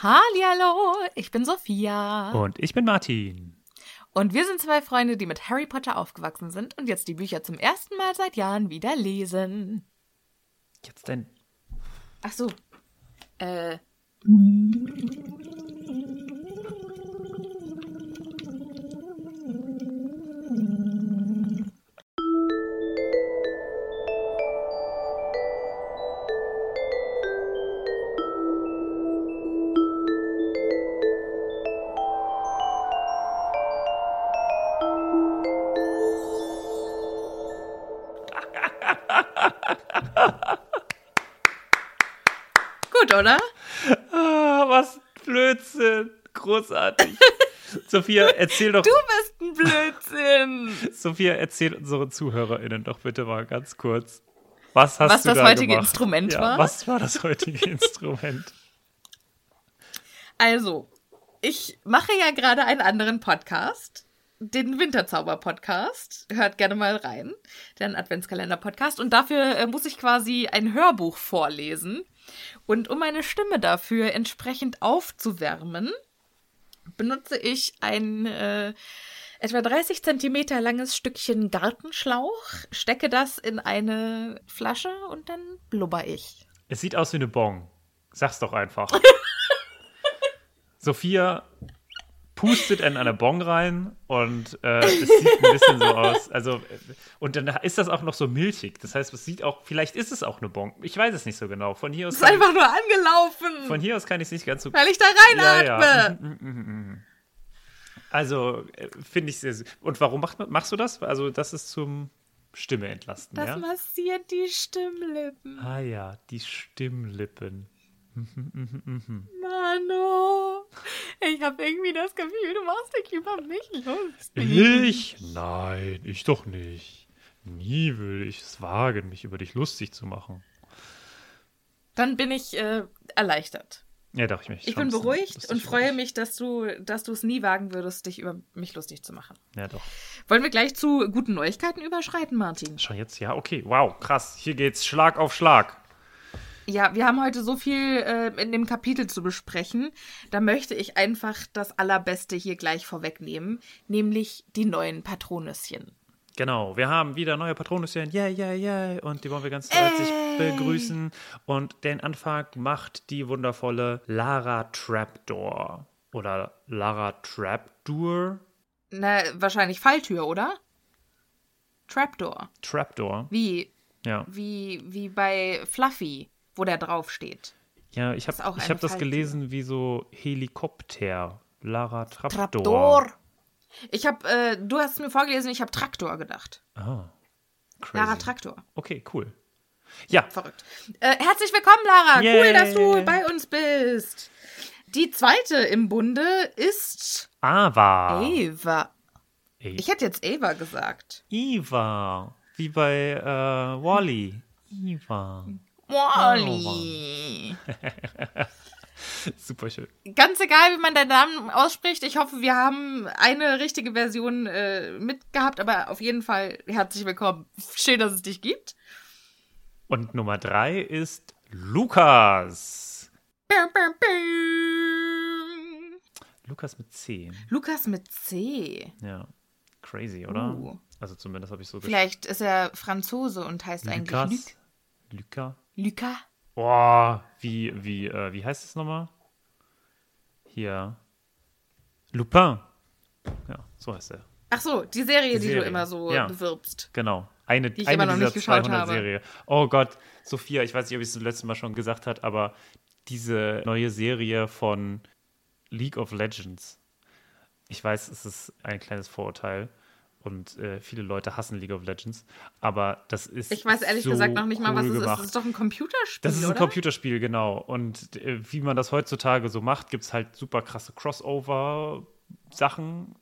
Hallihallo, ich bin Sophia. Und ich bin Martin. Und wir sind zwei Freunde, die mit Harry Potter aufgewachsen sind und jetzt die Bücher zum ersten Mal seit Jahren wieder lesen. Jetzt denn. Ach so. Äh. Großartig. Sophia, erzähl doch. Du bist ein Blödsinn. Sophia, erzähl unseren ZuhörerInnen doch bitte mal ganz kurz. Was hast Was du das da heutige gemacht? Instrument ja, war? Was war das heutige Instrument? Also, ich mache ja gerade einen anderen Podcast, den Winterzauber-Podcast. Hört gerne mal rein, den Adventskalender-Podcast. Und dafür äh, muss ich quasi ein Hörbuch vorlesen. Und um meine Stimme dafür entsprechend aufzuwärmen, benutze ich ein äh, etwa 30 Zentimeter langes Stückchen Gartenschlauch, stecke das in eine Flasche und dann blubber ich. Es sieht aus wie eine Bon. Sag's doch einfach. Sophia pustet in eine Bon rein und äh, es sieht ein bisschen so aus. Also, äh, und dann ist das auch noch so milchig. Das heißt, es sieht auch, vielleicht ist es auch eine Bon. Ich weiß es nicht so genau. Von hier aus. Es ist einfach nur angelaufen. Von hier aus kann ich es nicht ganz so. Weil ich da reinatme. Ja, ja. Also, äh, finde ich sehr. Und warum macht, machst du das? Also, das ist zum Stimme entlasten. Das ja? massiert die Stimmlippen. Ah ja, die Stimmlippen. Mano, ich habe irgendwie das Gefühl, du machst dich über mich lustig. Ich? Nein, ich doch nicht. Nie will ich es wagen, mich über dich lustig zu machen. Dann bin ich äh, erleichtert. Ja, doch, ich mich. Ich bin beruhigt und freue mich, dass du, dass du es nie wagen würdest, dich über mich lustig zu machen. Ja, doch. Wollen wir gleich zu guten Neuigkeiten überschreiten, Martin? Schon jetzt? Ja, okay. Wow, krass. Hier geht's Schlag auf Schlag. Ja, wir haben heute so viel äh, in dem Kapitel zu besprechen. Da möchte ich einfach das Allerbeste hier gleich vorwegnehmen, nämlich die neuen Patronüschen. Genau, wir haben wieder neue Patronüschen, yeah, yeah, yeah, und die wollen wir ganz herzlich begrüßen. Und den Anfang macht die wundervolle Lara Trapdoor. Oder Lara Trapdoor. Na, wahrscheinlich Falltür, oder? Trapdoor. Trapdoor. Wie? Ja. Wie, wie bei Fluffy wo der draufsteht. Ja, ich habe hab das gelesen wie so Helikopter. Lara Traptor. Traptor. Ich habe, äh, du hast mir vorgelesen, ich habe Traktor gedacht. Ah. Crazy. Lara Traktor. Okay, cool. Ja. Verrückt. Äh, herzlich willkommen, Lara. Yay. Cool, dass du bei uns bist. Die zweite im Bunde ist Ava. Eva. Ich hätte jetzt Eva gesagt. Eva. Wie bei äh, Wally. Eva. Wally. Super schön. Ganz egal, wie man deinen Namen ausspricht. Ich hoffe, wir haben eine richtige Version äh, mitgehabt, aber auf jeden Fall herzlich willkommen. Schön, dass es dich gibt. Und Nummer drei ist Lukas. Lukas mit C. Lukas mit C. Ja. Crazy, oder? Uh. Also zumindest habe ich so Vielleicht ist er Franzose und heißt Lukas? eigentlich Luc. Luca. Luca. Boah, wie, wie, äh, wie heißt es nochmal? Hier. Lupin. Ja, so heißt er. Ach so, die Serie, die, Serie. die du immer so ja. bewirbst. Genau. Eine, die ich eine immer noch dieser nicht 200 habe. Serie. Oh Gott, Sophia, ich weiß nicht, ob ich es das letzte Mal schon gesagt habe, aber diese neue Serie von League of Legends. Ich weiß, es ist ein kleines Vorurteil und äh, viele Leute hassen League of Legends. Aber das ist. Ich weiß ehrlich so gesagt noch nicht mal, was es ist. Das ist doch ein Computerspiel. Das ist ein oder? Computerspiel, genau. Und äh, wie man das heutzutage so macht, gibt es halt super krasse Crossover. Sachen.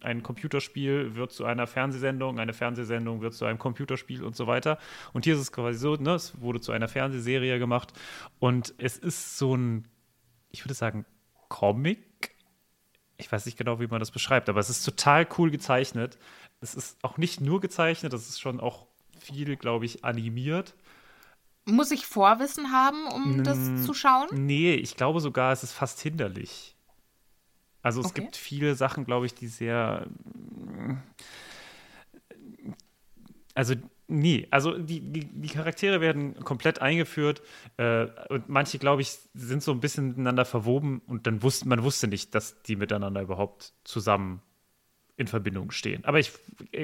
Ein Computerspiel wird zu einer Fernsehsendung, eine Fernsehsendung wird zu einem Computerspiel und so weiter. Und hier ist es quasi so, ne, es wurde zu einer Fernsehserie gemacht. Und es ist so ein, ich würde sagen, Comic ich weiß nicht genau, wie man das beschreibt, aber es ist total cool gezeichnet. Es ist auch nicht nur gezeichnet, es ist schon auch viel, glaube ich, animiert. Muss ich Vorwissen haben, um das zu schauen? Nee, ich glaube sogar, es ist fast hinderlich. Also es Okay. gibt viele Sachen, glaube ich, die sehr. Also, nee, also die, die, die Charaktere werden komplett eingeführt äh, und manche, glaube ich, sind so ein bisschen miteinander verwoben und dann wusste man wusste nicht, dass die miteinander überhaupt zusammen in Verbindung stehen. Aber ich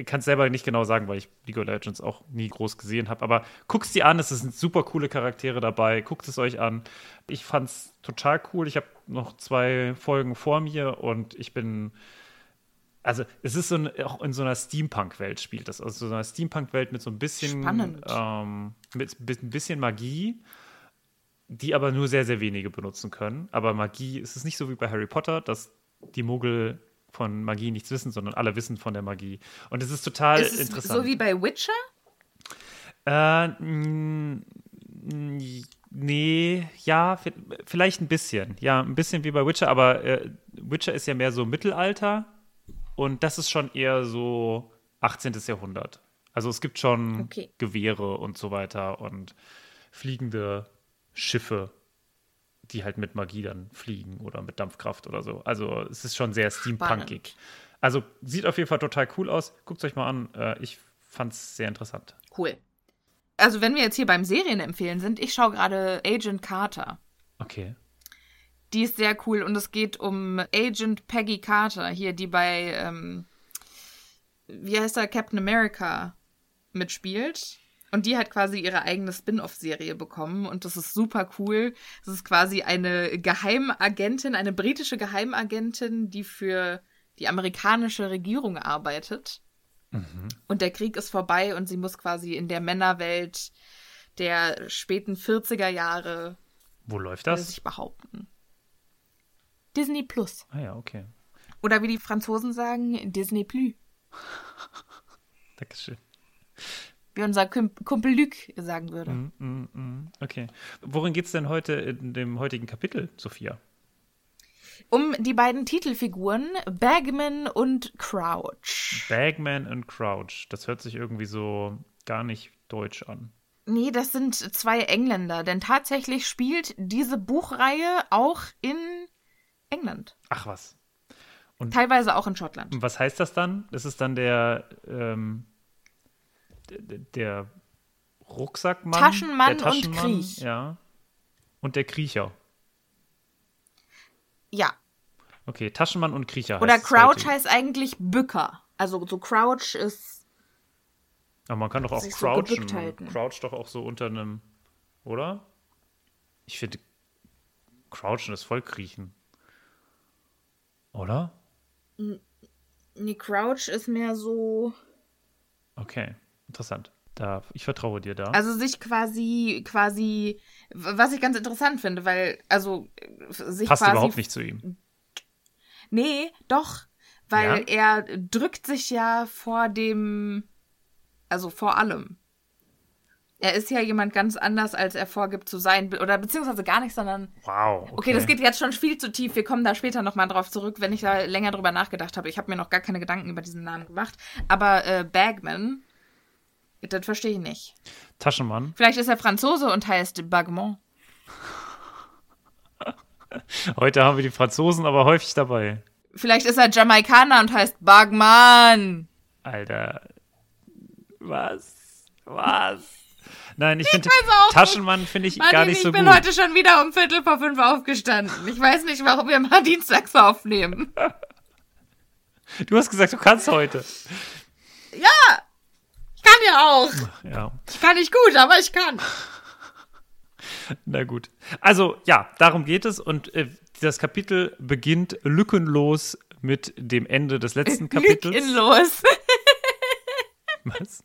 kann es selber nicht genau sagen, weil ich League of Legends auch nie groß gesehen habe. Aber guckt es dir an, es sind super coole Charaktere dabei. Guckt es euch an. Ich fand es total cool. Ich habe noch zwei Folgen vor mir und ich bin. Also, es ist so ein, auch in so einer Steampunk-Welt spielt das. Also, so einer Steampunk-Welt mit so ein bisschen. Spannend. Ähm, mit ein bisschen Magie, die aber nur sehr, sehr wenige benutzen können. Aber Magie, es ist nicht so wie bei Harry Potter, dass die Muggel von Magie nichts wissen, sondern alle wissen von der Magie. Und es ist total Ist es interessant. so wie bei Witcher? Äh, nee, ja, vi- vielleicht ein bisschen. Ja, ein bisschen wie bei Witcher, aber äh, Witcher ist ja mehr so Mittelalter und das ist schon eher so 18. Jahrhundert. Also es gibt schon Okay. Gewehre und so weiter und fliegende Schiffe, die halt mit Magie dann fliegen oder mit Dampfkraft oder so. Also es ist schon sehr steampunkig. Also sieht auf jeden Fall total cool aus. Guckt es euch mal an. Äh, ich fand es sehr interessant. Cool. Also, wenn wir jetzt hier beim Serien empfehlen sind, ich schaue gerade Agent Carter. Okay. Die ist sehr cool und es geht um Agent Peggy Carter hier, die bei, ähm, wie heißt er, Captain America mitspielt. Und die hat quasi ihre eigene Spin-off-Serie bekommen und das ist super cool. Das ist quasi eine Geheimagentin, eine britische Geheimagentin, die für die amerikanische Regierung arbeitet. Und der Krieg ist vorbei und sie muss quasi in der Männerwelt der späten 40er Jahre Wo läuft das? sich behaupten. Disney Plus. Ah ja, okay. Oder wie die Franzosen sagen, Disney Plus. Dankeschön. Wie unser Kumpel Luc sagen würde. Mm, mm, mm. Okay. Worin geht's denn heute in dem heutigen Kapitel, Sophia? Um die beiden Titelfiguren, Bagman und Crouch. Bagman und Crouch. Das hört sich irgendwie so gar nicht deutsch an. Nee, das sind zwei Engländer, denn tatsächlich spielt diese Buchreihe auch in England. Ach was. Teilweise auch in Schottland. Und was heißt das dann? Das ist dann der, ähm, der, Rucksackmann? Taschenmann der und Taschenmann, Kriech. Ja. Und der Kriecher. Ja. Okay, Taschenmann und Kriecher Oder heißt Crouch heißt eigentlich Bücker. Also so Crouch ist. Aber man kann doch auch so crouchen. halten. Crouch doch auch so unter einem, oder? Ich finde, crouchen ist voll kriechen. Oder? Nee, Crouch ist mehr so. Okay, interessant. Da, ich vertraue dir da. Also sich quasi, quasi, was ich ganz interessant finde, weil, also sich Passt quasi. überhaupt nicht zu ihm. Nee, doch. Weil Ja? er drückt sich ja vor dem, also vor allem. Er ist ja jemand ganz anders, als er vorgibt zu sein. Oder beziehungsweise gar nicht, sondern. Wow. Okay, Okay, das geht jetzt schon viel zu tief. Wir kommen da später nochmal drauf zurück, wenn ich da länger drüber nachgedacht habe. Ich habe mir noch gar keine Gedanken über diesen Namen gemacht. Aber äh, Bagman, das verstehe ich nicht. Taschenmann. Vielleicht ist er Franzose und heißt Bagmont. Heute haben wir die Franzosen aber häufig dabei. Vielleicht ist er Jamaikaner und heißt Bagman. Alter. Was? Was? Nein, ich finde Taschenmann finde ich Martin, gar nicht so ich bin gut. heute schon wieder um Viertel vor fünf aufgestanden. Ich weiß nicht, warum wir mal dienstags aufnehmen. Du hast gesagt, du kannst heute. Ja, ja auch. Ja, Ich kann nicht gut, aber ich kann. na gut. Also, ja, darum geht es und äh, das Kapitel beginnt lückenlos mit dem Ende des letzten Kapitels. Lückenlos. Was?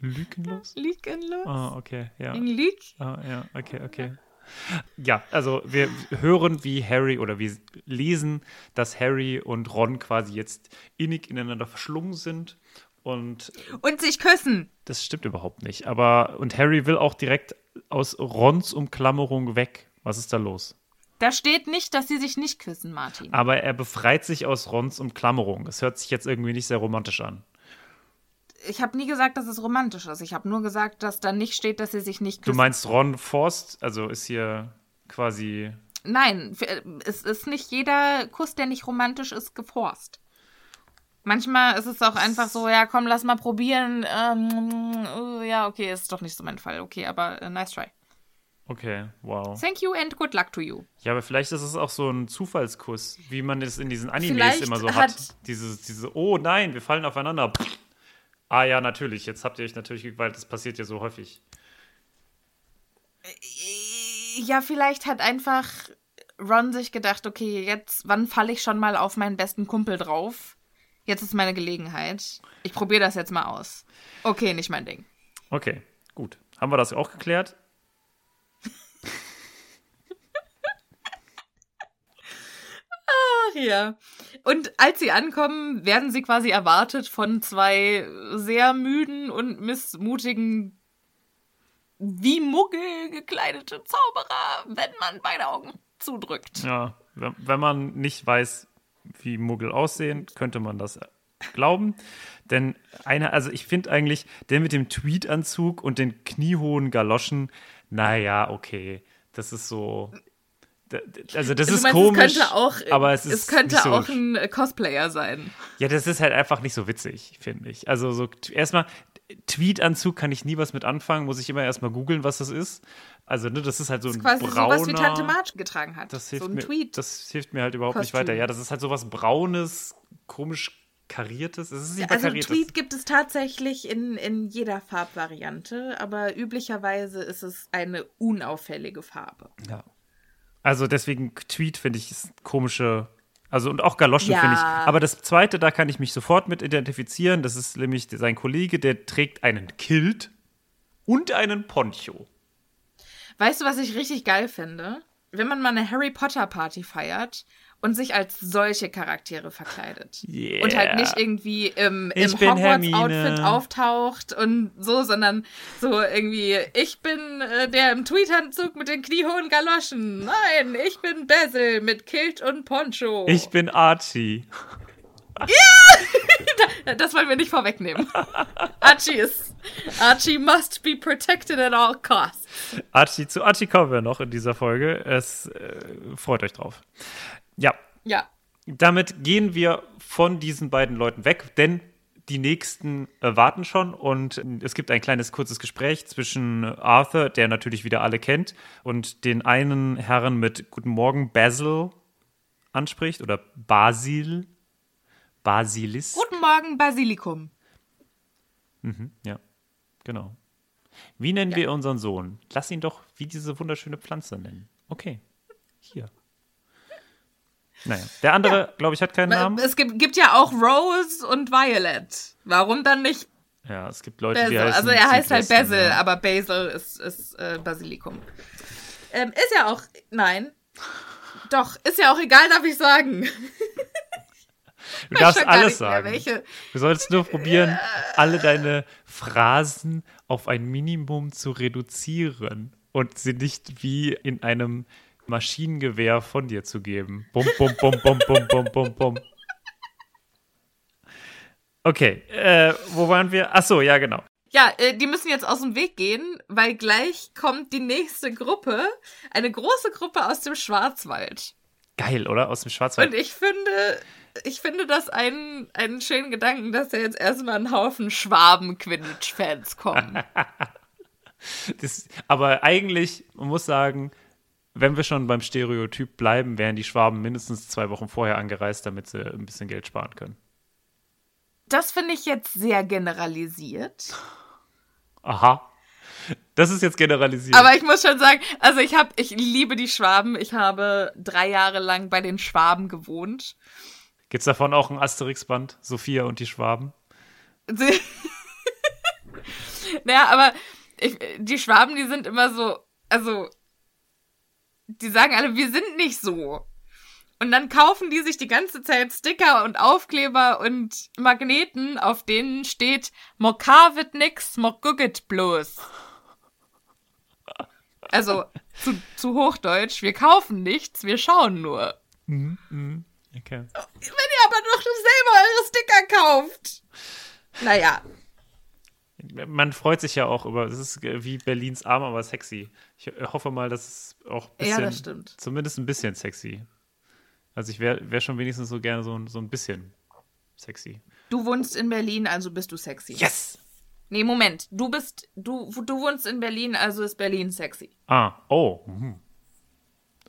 Lückenlos? Lückenlos. Ah, okay, ja. In Lück. Ah, ja, okay, okay. Ja, also wir hören, wie Harry oder wir lesen, dass Harry und Ron quasi jetzt innig ineinander verschlungen sind. Und Und sich küssen. das stimmt überhaupt nicht. Aber, und Harry will auch direkt aus Rons Umklammerung weg. Was ist da los? Da steht nicht, dass sie sich nicht küssen, Martin. Aber er befreit sich aus Rons Umklammerung. Das hört sich jetzt irgendwie nicht sehr romantisch an. Ich habe nie gesagt, dass es romantisch ist. Ich habe nur gesagt, dass da nicht steht, dass sie sich nicht Du küssen. meinst Ron forst, also ist hier quasi. Nein, äh, es ist nicht jeder Kuss, der nicht romantisch ist, geforst. Manchmal ist es auch einfach so, ja, komm, lass mal probieren. Ähm, äh, ja, okay, ist doch nicht so mein Fall. Okay, aber äh, nice try. Okay, wow. Thank you and good luck to you. Ja, aber vielleicht ist es auch so ein Zufallskuss, wie man es in diesen Animes Vielleicht immer so hat- hat. Dieses, diese, oh nein, wir fallen aufeinander. Ah ja, natürlich. Jetzt habt ihr euch natürlich gegewalt. Das passiert ja so häufig. Ja, vielleicht hat einfach Ron sich gedacht, okay, jetzt, wann falle ich schon mal auf meinen besten Kumpel drauf? Jetzt ist meine Gelegenheit. Ich probiere das jetzt mal aus. Okay, nicht mein Ding. Okay, gut. Haben wir das auch geklärt? Ach ja. Und als sie ankommen, werden sie quasi erwartet von zwei sehr müden und missmutigen, wie Muggel gekleidete Zauberer, wenn man beide Augen zudrückt. Ja, wenn wenn man nicht weiß, wie Muggel aussehen, könnte man das glauben. Denn einer, also ich finde eigentlich, der mit dem Tweedanzug und den kniehohen Galoschen, naja, okay. Das ist so. Also, das ist meinst, komisch. es könnte auch, aber es, ist es könnte so auch ein Cosplayer sein. Ja, das ist halt einfach nicht so witzig, finde ich. Also so erstmal, Tweetanzug kann ich nie was mit anfangen, muss ich immer erstmal googeln, was das ist. Also, ne, das ist halt so ein Quasi brauner, sowas wie Tante Marge getragen hat. das hilft so ein mir, Tweet. Das hilft mir halt überhaupt nicht Kostüm. weiter. Ja, das ist halt sowas braunes, komisch kariertes. Es ist nicht mal also kariertes. Tweet gibt es tatsächlich in, in jeder Farbvariante, aber üblicherweise ist es eine unauffällige Farbe. Ja. Also deswegen Tweet finde ich ist komische. Also und auch Galoschen Ja. finde ich. Aber das zweite, da kann ich mich sofort mit identifizieren. Das ist nämlich sein Kollege, der trägt einen Kilt und einen Poncho. Weißt du, was ich richtig geil finde? Wenn man mal eine Harry Potter Party feiert und sich als solche Charaktere verkleidet. Yeah. Und halt nicht irgendwie im, Ich im bin Hogwarts-Outfit auftaucht und so, sondern so irgendwie, ich bin äh, der im Tweetanzug mit den kniehohen Galoschen. Nein, ich bin Basil mit Kilt und Poncho. Ich bin Archie. Das wollen wir nicht vorwegnehmen. Archie ist. Archie must be protected at all costs. Archie, zu Archie kommen wir noch in dieser Folge. Es äh, freut euch drauf. Ja, Ja. damit gehen wir von diesen beiden Leuten weg, denn die nächsten äh, warten schon und es gibt ein kleines kurzes Gespräch zwischen Arthur, der natürlich wieder alle kennt, und den einen Herrn mit Guten Morgen Basil anspricht oder Basil. Basilis. Guten Morgen, Basilikum. Ja, genau. Wie nennen wir unseren Sohn? Lass ihn doch wie diese wunderschöne Pflanze nennen. Okay, hier. Naja, der andere, glaube ich, hat keinen Namen. Es gibt, gibt ja auch Rose und Violet. Warum dann nicht Ja, es gibt Leute, die Basil? heißen Also er heißt halt Basil, ja. aber Basil ist, ist äh, Basilikum. Ähm, ist ja auch. Nein. Doch, ist ja auch egal, darf ich sagen. Du darfst alles sagen. welche- Du sollst nur probieren, alle deine Phrasen auf ein Minimum zu reduzieren und sie nicht wie in einem Maschinengewehr von dir zu geben. Bum, bum, bum, bum, bum, bum, bum, bum. Okay, äh, wo waren wir? Ach so, ja, genau. Ja, äh, die müssen jetzt aus dem Weg gehen, weil gleich kommt die nächste Gruppe. Eine große Gruppe aus dem Schwarzwald. Geil, oder? Aus dem Schwarzwald. Und ich finde, ich finde das einen, einen schönen Gedanken, dass da jetzt erstmal ein Haufen Schwaben-Quidditch-Fans kommen. Das, aber eigentlich, man muss sagen, wenn wir schon beim Stereotyp bleiben, wären die Schwaben mindestens zwei Wochen vorher angereist, damit sie ein bisschen Geld sparen können. Das finde ich jetzt sehr generalisiert. Aha. Das ist jetzt generalisiert. Aber ich muss schon sagen, also ich habe, ich liebe die Schwaben. Ich habe drei Jahre lang bei den Schwaben gewohnt. Gibt es davon auch ein Asterix-Band? Sophia und die Schwaben? Naja, aber ich, die Schwaben, die sind immer so, also, die sagen alle, wir sind nicht so. Und dann kaufen die sich die ganze Zeit Sticker und Aufkleber und Magneten, auf denen steht, Mokavit nix, mokugit bloß. Also, zu, zu Hochdeutsch, wir kaufen nichts, wir schauen nur. Okay. Wenn ihr aber doch selber eure Sticker kauft. Naja, Man freut sich ja auch über, es ist wie Berlins arm, aber sexy. Ich hoffe mal, dass es auch ein Ja, bisschen, das stimmt. zumindest ein bisschen sexy. Also ich wäre wär schon wenigstens so gerne so, ein- so ein bisschen sexy. du wohnst in Berlin, also bist du sexy. Yes! Nee, Moment. Du bist, du, du wohnst in Berlin, also ist Berlin sexy. Ah, oh. mhm.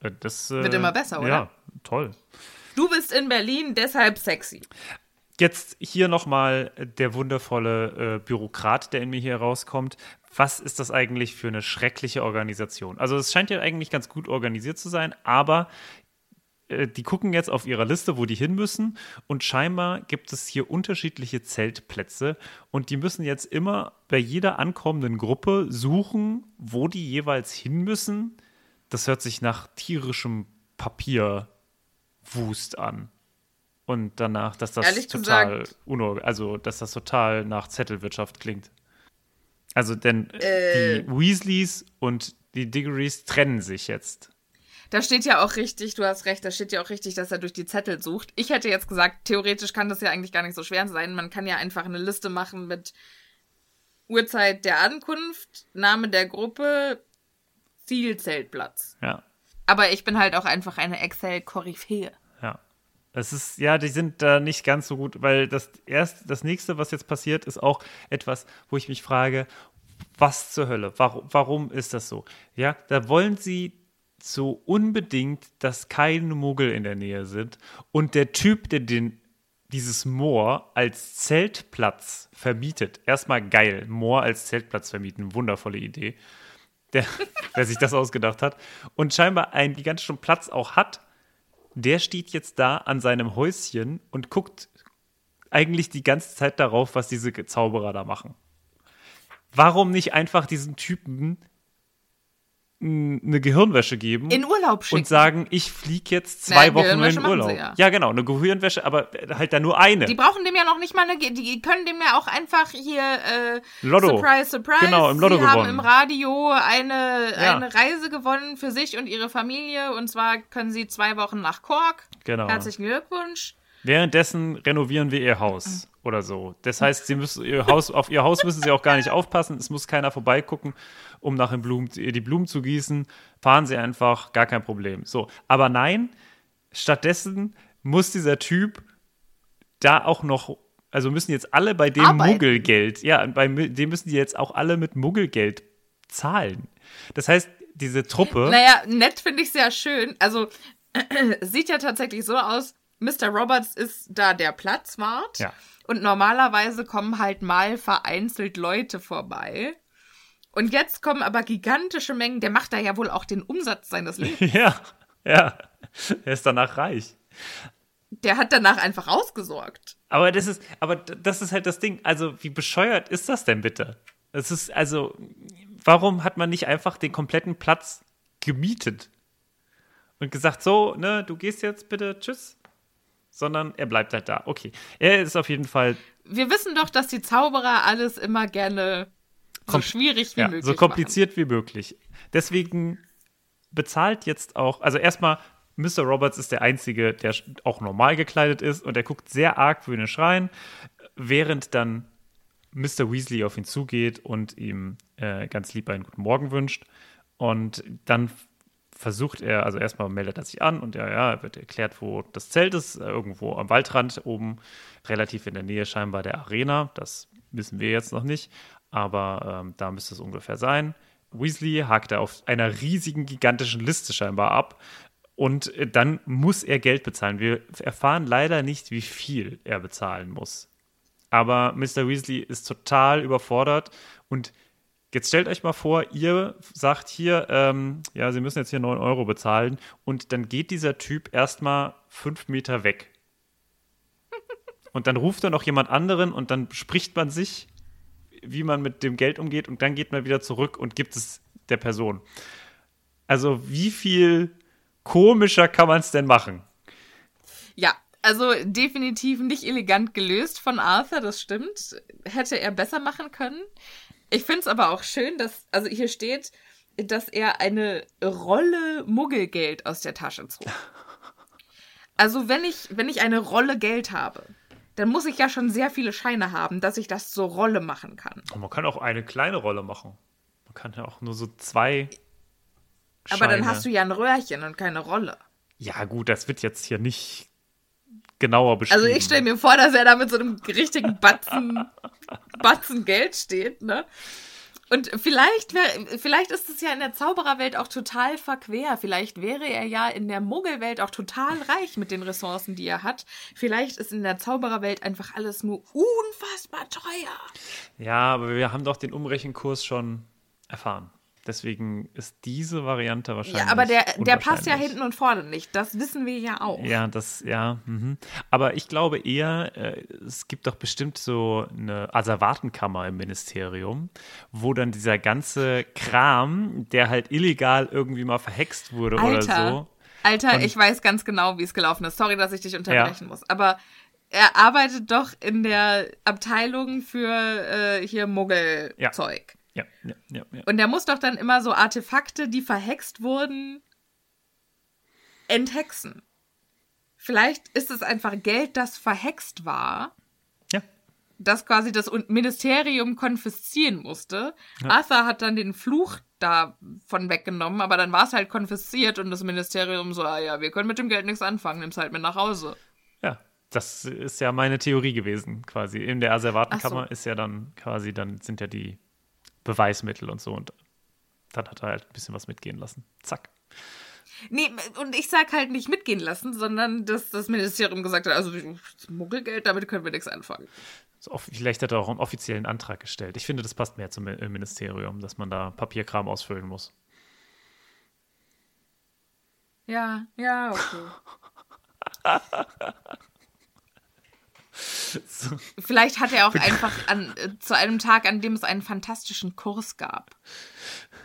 Äh, Das äh, Wird immer besser, oder? Ja, toll. Du bist in Berlin, deshalb sexy. Jetzt hier nochmal der wundervolle äh, Bürokrat, der in mir hier rauskommt. Was ist das eigentlich für eine schreckliche Organisation? Also es scheint ja eigentlich ganz gut organisiert zu sein, aber äh, die gucken jetzt auf ihrer Liste, wo die hin müssen und scheinbar gibt es hier unterschiedliche Zeltplätze und die müssen jetzt immer bei jeder ankommenden Gruppe suchen, wo die jeweils hin müssen. Das hört sich nach tierischem Papierwust an. Und danach, dass das Ehrlich total unor also dass das total nach Zettelwirtschaft klingt. Also denn Äh. die Weasleys und die Diggories trennen sich jetzt. Da steht ja auch richtig, du hast recht, da steht ja auch richtig, dass er durch die Zettel sucht. Ich hätte jetzt gesagt, theoretisch kann das ja eigentlich gar nicht so schwer sein. Man kann ja einfach eine Liste machen mit Uhrzeit der Ankunft, Name der Gruppe, Zielzeltplatz. Ja, Aber ich bin halt auch einfach eine Excel-Koryphäe. ja. Das ist, ja, die sind da nicht ganz so gut, weil das erst, das nächste, was jetzt passiert, ist auch etwas, wo ich mich frage, was zur Hölle? Warum, warum ist das so? Ja, da wollen sie so unbedingt, dass keine Muggel in der Nähe sind. Und der Typ, der den, dieses Moor als Zeltplatz vermietet, erstmal geil, Moor als Zeltplatz vermieten, wundervolle Idee. Der, wer sich das ausgedacht hat. Und scheinbar einen gigantischen Platz auch hat, der steht jetzt da an seinem Häuschen und guckt eigentlich die ganze Zeit darauf, was diese Zauberer da machen. Warum nicht einfach diesen Typen eine Gehirnwäsche geben in Urlaub schicken und sagen, ich fliege jetzt zwei Na, Wochen in Urlaub. ja. ja, genau, eine Gehirnwäsche, aber halt da nur eine. Die brauchen dem ja noch nicht mal eine, die können dem ja auch einfach hier äh, Lotto. Surprise, Surprise. Genau, im Lotto Sie haben gewonnen. im Radio eine, Ja. eine Reise gewonnen für sich und ihre Familie und zwar können sie zwei Wochen nach Kork. Genau. Herzlichen Glückwunsch. Währenddessen renovieren wir ihr Haus oder so. Das heißt, sie müssen ihr Haus, auf ihr Haus müssen sie auch gar nicht aufpassen. Es muss keiner vorbeigucken, um nach den Blumen, die Blumen zu gießen. Fahren sie einfach, gar kein Problem. So. Aber nein, stattdessen muss dieser Typ da auch noch, also müssen jetzt alle bei dem Arbeiten. Muggelgeld, ja, bei dem müssen die jetzt auch alle mit Muggelgeld zahlen. Das heißt, diese Truppe. Naja, nett finde ich sehr schön. Also, sieht ja tatsächlich so aus, Mr. Roberts ist da der Platzwart. Ja. Und normalerweise kommen halt mal vereinzelt Leute vorbei. Und jetzt kommen aber gigantische Mengen. Der macht da ja wohl auch den Umsatz seines Lebens. Ja, ja. Er ist danach reich. Der hat danach einfach ausgesorgt. Aber das ist, aber das ist halt das Ding. Also, wie bescheuert ist das denn bitte? Es ist, also, warum hat man nicht einfach den kompletten Platz gemietet? Und gesagt, so, ne, du gehst jetzt bitte, tschüss. Sondern er bleibt halt da. Okay. Er ist auf jeden Fall Wir wissen doch, dass die Zauberer alles immer gerne so schwierig wie ja, möglich so kompliziert wie möglich. Deswegen bezahlt jetzt auch, also erstmal, Mr. Roberts ist der Einzige, der auch normal gekleidet ist und er guckt sehr argwöhnisch rein, während dann Mr. Weasley auf ihn zugeht und ihm äh, ganz lieb einen guten Morgen wünscht. Und dann versucht er, also erstmal meldet er sich an und ja, ja, er wird erklärt, wo das Zelt ist, äh, irgendwo am Waldrand oben, relativ in der Nähe scheinbar der Arena. Das wissen wir jetzt noch nicht, aber ähm, da müsste es ungefähr sein. Weasley hakt er auf einer riesigen, gigantischen Liste scheinbar ab. Und äh, dann muss er Geld bezahlen. Wir erfahren leider nicht, wie viel er bezahlen muss. Aber Mr. Weasley ist total überfordert und Jetzt stellt euch mal vor, ihr sagt hier, ähm, ja, Sie müssen jetzt hier 9 Euro bezahlen und dann geht dieser Typ erstmal fünf Meter weg. Und dann ruft er noch jemand anderen und dann spricht man sich, wie man mit dem Geld umgeht und dann geht man wieder zurück und gibt es der Person. Also wie viel komischer kann man es denn machen? Ja, also definitiv nicht elegant gelöst von Arthur, das stimmt. Hätte er besser machen können. Ich finde es aber auch schön, dass, also hier steht, dass er eine Rolle Muggelgeld aus der Tasche zog. Also wenn ich, wenn ich eine Rolle Geld habe, dann muss ich ja schon sehr viele Scheine haben, dass ich das zur Rolle machen kann. Und man kann auch eine kleine Rolle machen. Man kann ja auch nur so zwei. Aber dann Scheine- hast du ja ein Röhrchen und keine Rolle. Ja, gut, das wird jetzt hier nicht genauer beschrieben. Also ich stelle mir vor, dass er da mit so einem richtigen Batzen, Batzen Geld steht, ne? Und vielleicht wär, vielleicht ist es ja in der Zaubererwelt auch total verquer. Vielleicht wäre er ja in der Muggelwelt auch total reich mit den Ressourcen, die er hat. Vielleicht ist in der Zaubererwelt einfach alles nur unfassbar teuer. Ja, aber wir haben doch den Umrechenkurs schon erfahren. Deswegen ist diese Variante wahrscheinlich. Ja, aber der, der passt ja hinten und vorne nicht. Das wissen wir ja auch. Ja, das, ja. Mhm. Aber ich glaube eher, äh, es gibt doch bestimmt so eine Asservatenkammer im Ministerium, wo dann dieser ganze Kram, der halt illegal irgendwie mal verhext wurde oder Alter, so. Alter, Und- ich weiß ganz genau, wie es gelaufen ist. Sorry, dass ich dich unterbrechen muss. Aber er arbeitet doch in der Abteilung für äh, hier Muggelzeug. Ja, ja, ja, ja. Und er muss doch dann immer so Artefakte, die verhext wurden, enthexen. Vielleicht ist es einfach Geld, das verhext war, ja. das quasi das Ministerium konfiszieren musste. Arthur hat dann den Fluch davon weggenommen, aber dann war es halt konfisziert und das Ministerium so, ah ja, wir können mit dem Geld nichts anfangen, nimm's halt mit nach Hause. das ist ja meine Theorie gewesen, quasi. In der Asservatenkammer so. ist ja dann quasi, dann sind ja die Beweismittel und so und dann hat er halt ein bisschen was mitgehen lassen. Zack. Nee, und ich sag halt nicht mitgehen lassen, sondern dass das Ministerium gesagt hat, also Muggelgeld, damit können wir nichts anfangen. So, vielleicht hat er auch einen offiziellen Antrag gestellt. Ich finde, das passt mehr zum äh, Ministerium, dass man da Papierkram ausfüllen muss. Ja, ja, okay. Vielleicht hat er auch einfach an, äh, zu einem Tag, an dem es einen fantastischen Kurs gab,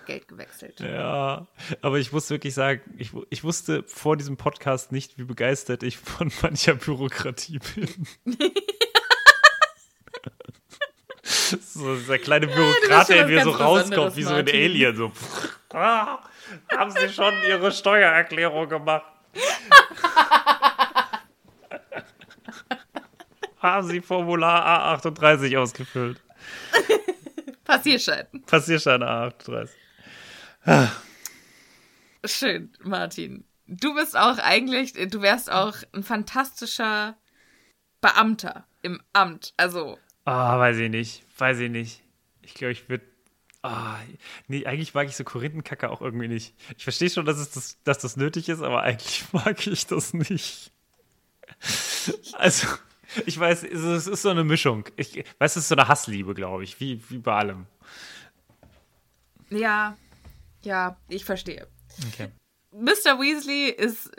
Geld gewechselt. Ja, aber ich muss wirklich sagen, ich, ich wusste vor diesem Podcast nicht, wie begeistert ich von mancher Bürokratie bin. so dieser kleine Bürokrat, schon der mir so rauskommt, wie so ein. Alien. So. Ah, haben Sie schon Ihre Steuererklärung gemacht? haben Sie Formular A38 ausgefüllt? Passierschein. Passierschein A38. Schön, Martin. Du bist auch eigentlich, du wärst auch ein fantastischer Beamter im Amt. Also, Ah, weiß ich nicht. Weiß ich nicht. Ich glaube, ich würde. Ah, nee, eigentlich mag ich so Korinthenkacke auch irgendwie nicht. Ich verstehe schon, dass, es das, dass das nötig ist, aber eigentlich mag ich das nicht. Also, ich weiß, es ist, so eine Mischung. Ich weiß, es ist so eine Hassliebe, glaube ich, wie, wie bei allem. ja, ja, ich verstehe. Okay. Mr. Weasley ist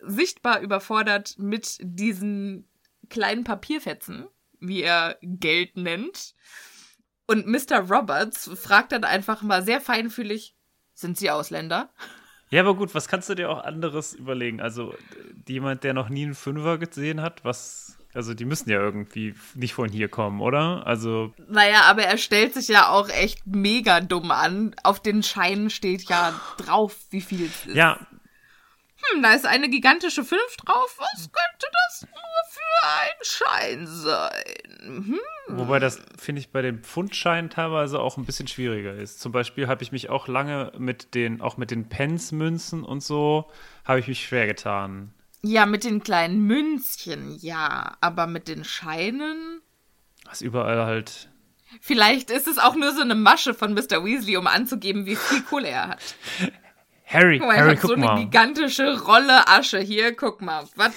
sichtbar überfordert mit diesen kleinen Papierfetzen, wie er Geld nennt. Und Mr. Roberts fragt dann einfach mal sehr feinfühlig, sind Sie Ausländer? Ja, aber gut, was kannst du dir auch anderes überlegen? Also, jemand, der noch nie einen Fünfer gesehen hat, was. Also, die müssen ja irgendwie nicht von hier kommen, oder? Also, Naja, aber er stellt sich ja auch echt mega dumm an. Auf den Scheinen steht ja drauf, wie viel es ist. ja, Hm, da ist eine gigantische 5 drauf. Was könnte das nur für ein Schein sein? Hm? Wobei das, finde ich, bei den Pfundscheinen teilweise auch ein bisschen schwieriger ist. Zum Beispiel habe ich mich auch lange mit den, auch mit den Pence-Münzen und so, habe ich mich schwer getan. Ja, mit den kleinen Münzchen, ja. Aber mit den Scheinen? Was überall halt. Vielleicht ist es auch nur so eine Masche von Mr. Weasley, um anzugeben, wie viel Kohle er hat. Harry, Guck mal, Harry, ich hab so eine mal. gigantische Rolle Asche. Hier, guck mal. Was,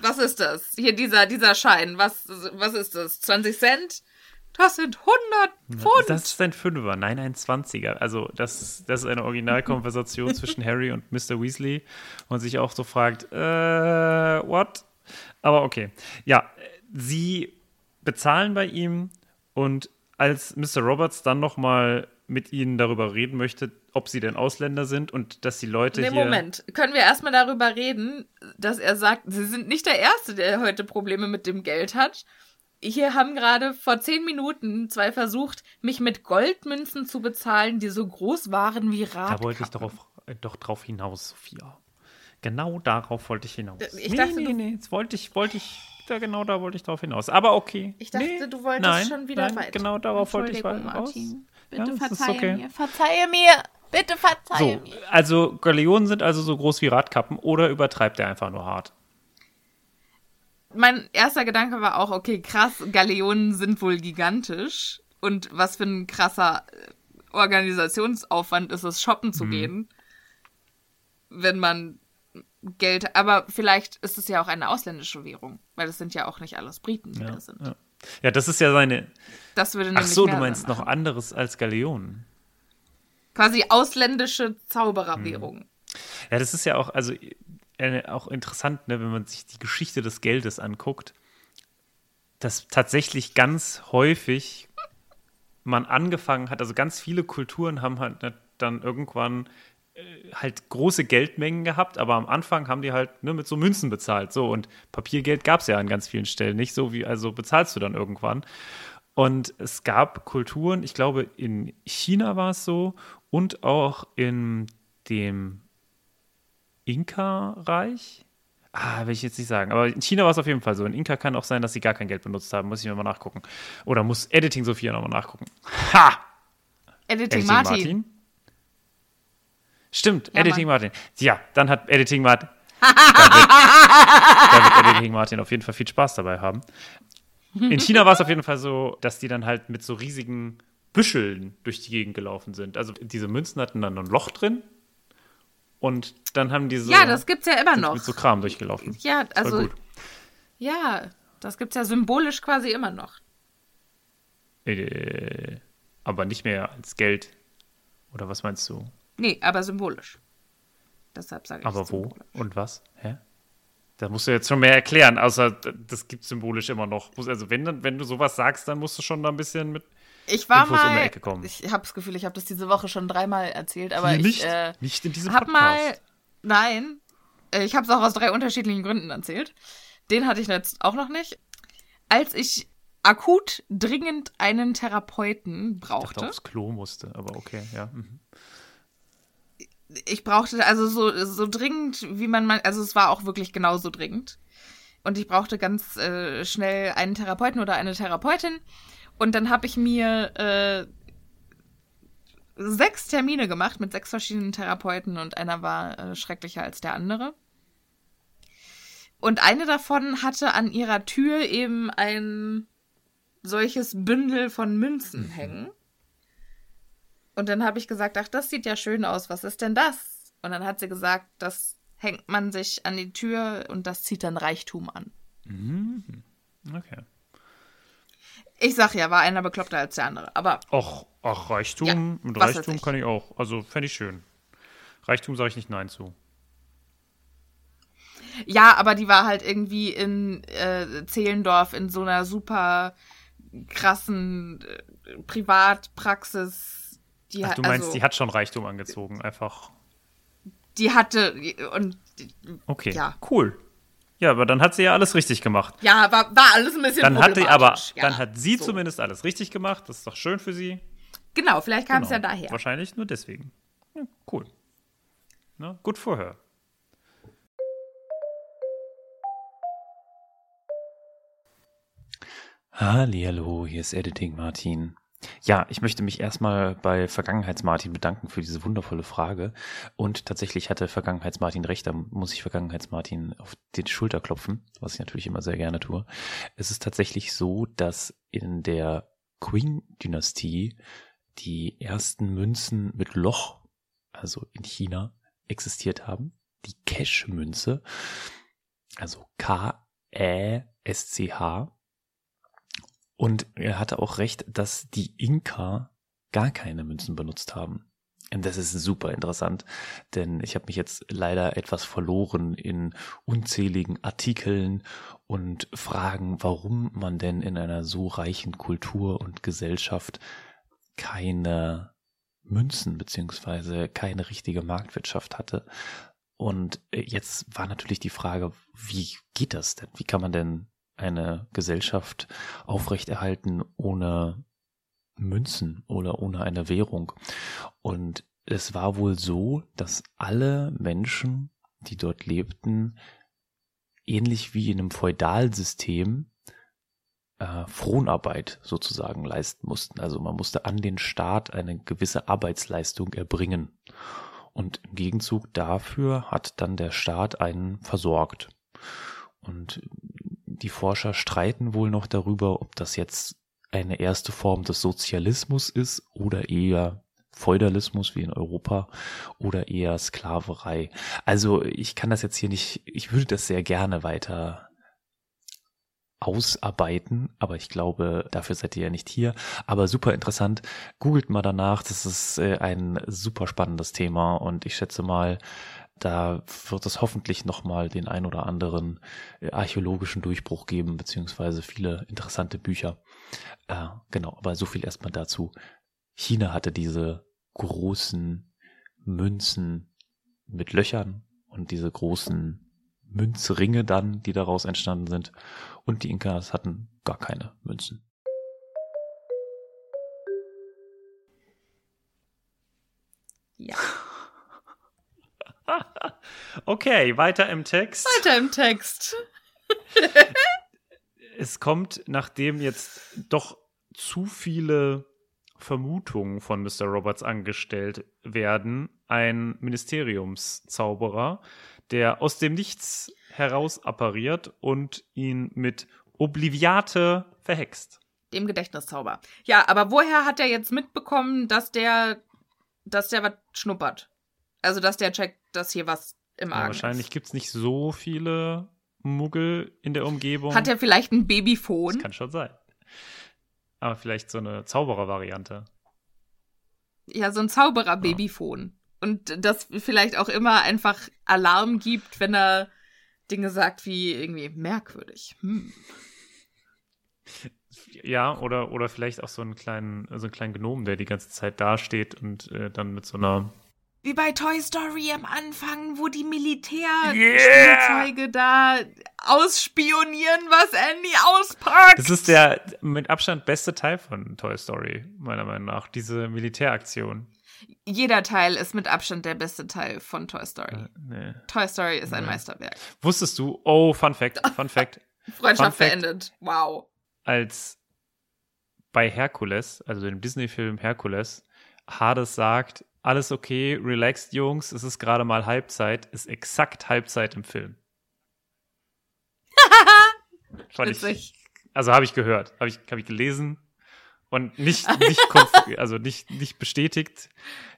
was ist das? Hier, dieser, dieser Schein. Was, was ist das? 20 Cent? Das sind 100 Pfund. Das ist ein Fünfer, nein, ein Zwanziger. Also, das, das ist eine Originalkonversation zwischen Harry und Mr. Weasley und sich auch so fragt, äh, what? Aber okay. Ja, sie bezahlen bei ihm und als Mr. Roberts dann nochmal mit ihnen darüber reden möchte, ob sie denn Ausländer sind und dass die Leute Nee, hier. Moment. Können wir erstmal darüber reden, dass er sagt, sie sind nicht der Erste, der heute Probleme mit dem Geld hat. Hier haben gerade vor zehn Minuten zwei versucht, mich mit Goldmünzen zu bezahlen, die so groß waren wie Radkappen. Da wollte ich darauf, äh, doch drauf hinaus, Sophia. Genau darauf wollte ich hinaus. Ich nee, dachte, nee, nee, jetzt wollte ich, wollte ich, da genau da wollte ich drauf hinaus. Aber okay. Ich dachte, nee, du wolltest nein, schon wieder nein, weiter. Genau darauf wollte ich weiter raus. Ja, Bitte ist verzeihe okay. mir. Verzeihe mir. Bitte verzeihe So, mir. also Galeonen sind also so groß wie Radkappen oder übertreibt er einfach nur hart? Mein erster Gedanke war auch, okay, krass, Galeonen sind wohl gigantisch. Und was für ein krasser äh, Organisationsaufwand ist es, shoppen Mhm. zu gehen, wenn man Geld. Aber vielleicht ist es ja auch eine ausländische Währung, weil es sind ja auch nicht alles Briten, die Ja, da sind. ja. ja, das ist ja seine. Das würde Ach so, du meinst noch anderes als Galeonen. Quasi ausländische Zaubererwährung. Ja, das ist ja auch, also äh, auch interessant, ne, wenn man sich die Geschichte des Geldes anguckt, dass tatsächlich ganz häufig man angefangen hat, also ganz viele Kulturen haben halt ne, dann irgendwann äh, halt große Geldmengen gehabt, aber am Anfang haben die halt ne, mit so Münzen bezahlt. So, und Papiergeld gab es ja an ganz vielen Stellen nicht, so wie, also bezahlst du dann irgendwann. Und es gab Kulturen, ich glaube, in China war es so und auch in dem Inka-Reich. Ah, will ich jetzt nicht sagen. Aber in China war es auf jeden Fall so. In Inka kann auch sein, dass sie gar kein Geld benutzt haben. Muss ich mir mal nachgucken. Oder muss Editing Sophia nochmal nachgucken. Ha! Editing, Editing Martin. Martin. Stimmt, Ja, Editing Martin. Ja, dann hat Editing Martin. da wird Editing Martin auf jeden Fall viel Spaß dabei haben. In China war es auf jeden Fall so, dass die dann halt mit so riesigen Büscheln durch die Gegend gelaufen sind. Also diese Münzen hatten dann ein Loch drin und dann haben die so. Ja, das gibt's ja immer noch. Mit so Kram durchgelaufen. Ja, also, ja, das gibt's ja symbolisch quasi immer noch. Äh, aber nicht mehr als Geld. Oder was meinst du? Nee, aber symbolisch. Deshalb sage ich Aber wo und was? Hä? Da musst du jetzt schon mehr erklären, außer das gibt symbolisch immer noch. Also wenn, wenn du sowas sagst, dann musst du schon da ein bisschen mit. Ich war Infos um die mal, Ecke kommen. ich habe das Gefühl, ich habe das diese Woche schon dreimal erzählt, aber Hier ich nicht, äh, nicht in diesem hab Podcast. mal, nein, äh, ich habe es auch aus drei unterschiedlichen Gründen erzählt. Den hatte ich jetzt auch noch nicht. Als ich akut dringend einen Therapeuten ich dachte, brauchte, aufs Klo musste, aber okay, ja. Mhm. ich brauchte also so, so dringend, wie man mal, also es war auch wirklich genauso dringend. Und ich brauchte ganz äh, schnell einen Therapeuten oder eine Therapeutin. Und dann habe ich mir äh, sechs Termine gemacht mit sechs verschiedenen Therapeuten und einer war äh, schrecklicher als der andere. Und eine davon hatte an ihrer Tür eben ein solches Bündel von Münzen hängen. Und dann habe ich gesagt, ach, das sieht ja schön aus, was ist denn das? Und dann hat sie gesagt, das hängt man sich an die Tür und das zieht dann Reichtum an. Okay. Ich sag ja, war einer bekloppter als der andere. Aber Och, ach, Reichtum, Ja, mit Reichtum ich. kann ich auch. Also fände ich schön. Reichtum sage ich nicht Nein zu. ja, aber die war halt irgendwie in äh, Zehlendorf in so einer super krassen äh, Privatpraxis. Die Ach, du meinst, also, die hat schon Reichtum angezogen, einfach. die hatte und Okay, Ja. cool. Ja, aber dann hat sie ja alles richtig gemacht. ja, war, war alles ein bisschen Dann hat die aber, ja, dann hat sie so. zumindest alles richtig gemacht. Das ist doch schön für sie. Genau, vielleicht kam es Genau. ja daher. Wahrscheinlich nur deswegen. Ja, cool. Na, gut vorher. Hallihallo, hier ist Editing Martin. Ja, ich möchte mich erstmal bei Vergangenheits-Martin bedanken für diese wundervolle Frage. Und tatsächlich hatte Vergangenheits-Martin recht, da muss ich Vergangenheits-Martin auf die Schulter klopfen, was ich natürlich immer sehr gerne tue. Es ist tatsächlich so, dass in der Qing-Dynastie die ersten Münzen mit Loch, also in China, existiert haben. Die Cash-Münze, also K-Ä-S-C-H. Und er hatte auch recht, dass die Inka gar keine Münzen benutzt haben. Und das ist super interessant, denn ich habe mich jetzt leider etwas verloren in unzähligen Artikeln und Fragen, warum man denn in einer so reichen Kultur und Gesellschaft keine Münzen beziehungsweise keine richtige Marktwirtschaft hatte. Und jetzt war natürlich die Frage, wie geht das denn? Wie kann man denn eine Gesellschaft aufrechterhalten ohne Münzen oder ohne eine Währung? Und es war wohl so, dass alle Menschen, die dort lebten, ähnlich wie in einem Feudalsystem äh, Fronarbeit sozusagen leisten mussten. Also man musste an den Staat eine gewisse Arbeitsleistung erbringen. Und im Gegenzug dafür hat dann der Staat einen versorgt. Und die Forscher streiten wohl noch darüber, ob das jetzt eine erste Form des Sozialismus ist oder eher Feudalismus wie in Europa oder eher Sklaverei. Also ich kann das jetzt hier nicht, ich würde das sehr gerne weiter ausarbeiten, aber ich glaube, dafür seid ihr ja nicht hier. Aber super interessant. Googelt mal danach, das ist äh, ein super spannendes Thema und ich schätze mal, da wird es hoffentlich nochmal den ein oder anderen äh, archäologischen Durchbruch geben, beziehungsweise viele interessante Bücher. Äh, genau, aber so viel erstmal dazu. China hatte diese großen Münzen mit Löchern und diese großen Münzringe dann, die daraus entstanden sind. Und die Inkas hatten gar keine Münzen. Ja. Okay, weiter im Text. Weiter im Text. Es kommt, nachdem jetzt doch zu viele Vermutungen von Mr. Roberts angestellt werden, ein Ministeriumszauberer, der aus dem Nichts heraus appariert und ihn mit Obliviate verhext. Dem Gedächtniszauber. Ja, aber woher hat er jetzt mitbekommen, dass der, dass der was schnuppert? Also, dass der checkt, dass hier was im Ja, Argen wahrscheinlich ist. gibt es nicht so viele Muggel in der Umgebung. Hat er vielleicht ein das Babyphone? kann schon sein. Aber vielleicht so eine Zauberer-Variante. Ja, so ein Zauberer-Babyphone. Und das vielleicht auch immer einfach Alarm gibt, wenn er Dinge sagt wie irgendwie merkwürdig. Hm. Ja, oder, oder vielleicht auch so einen kleinen, so einen kleinen Gnomen, der die ganze Zeit dasteht und äh, dann mit so einer. Wie bei Toy Story am Anfang, wo die Militärspielzeuge da ausspionieren, was Andy auspackt. Das ist der mit Abstand beste Teil von Toy Story, meiner Meinung nach. Diese Militäraktion. Jeder Teil ist mit Abstand der beste Teil von Toy Story. Äh, nee. Toy Story ist ein Nee. Meisterwerk. Wusstest du, oh, Fun Fact, Fun Fact, Freundschaft Fun Fact. beendet. Wow. als bei Herkules, also dem Disney-Film Herkules, Hades sagt, alles okay, relaxed, Jungs, es ist gerade mal Halbzeit, ist exakt Halbzeit im Film. Fand ich, also habe ich gehört, habe ich, hab ich gelesen und nicht, nicht, also nicht, nicht bestätigt,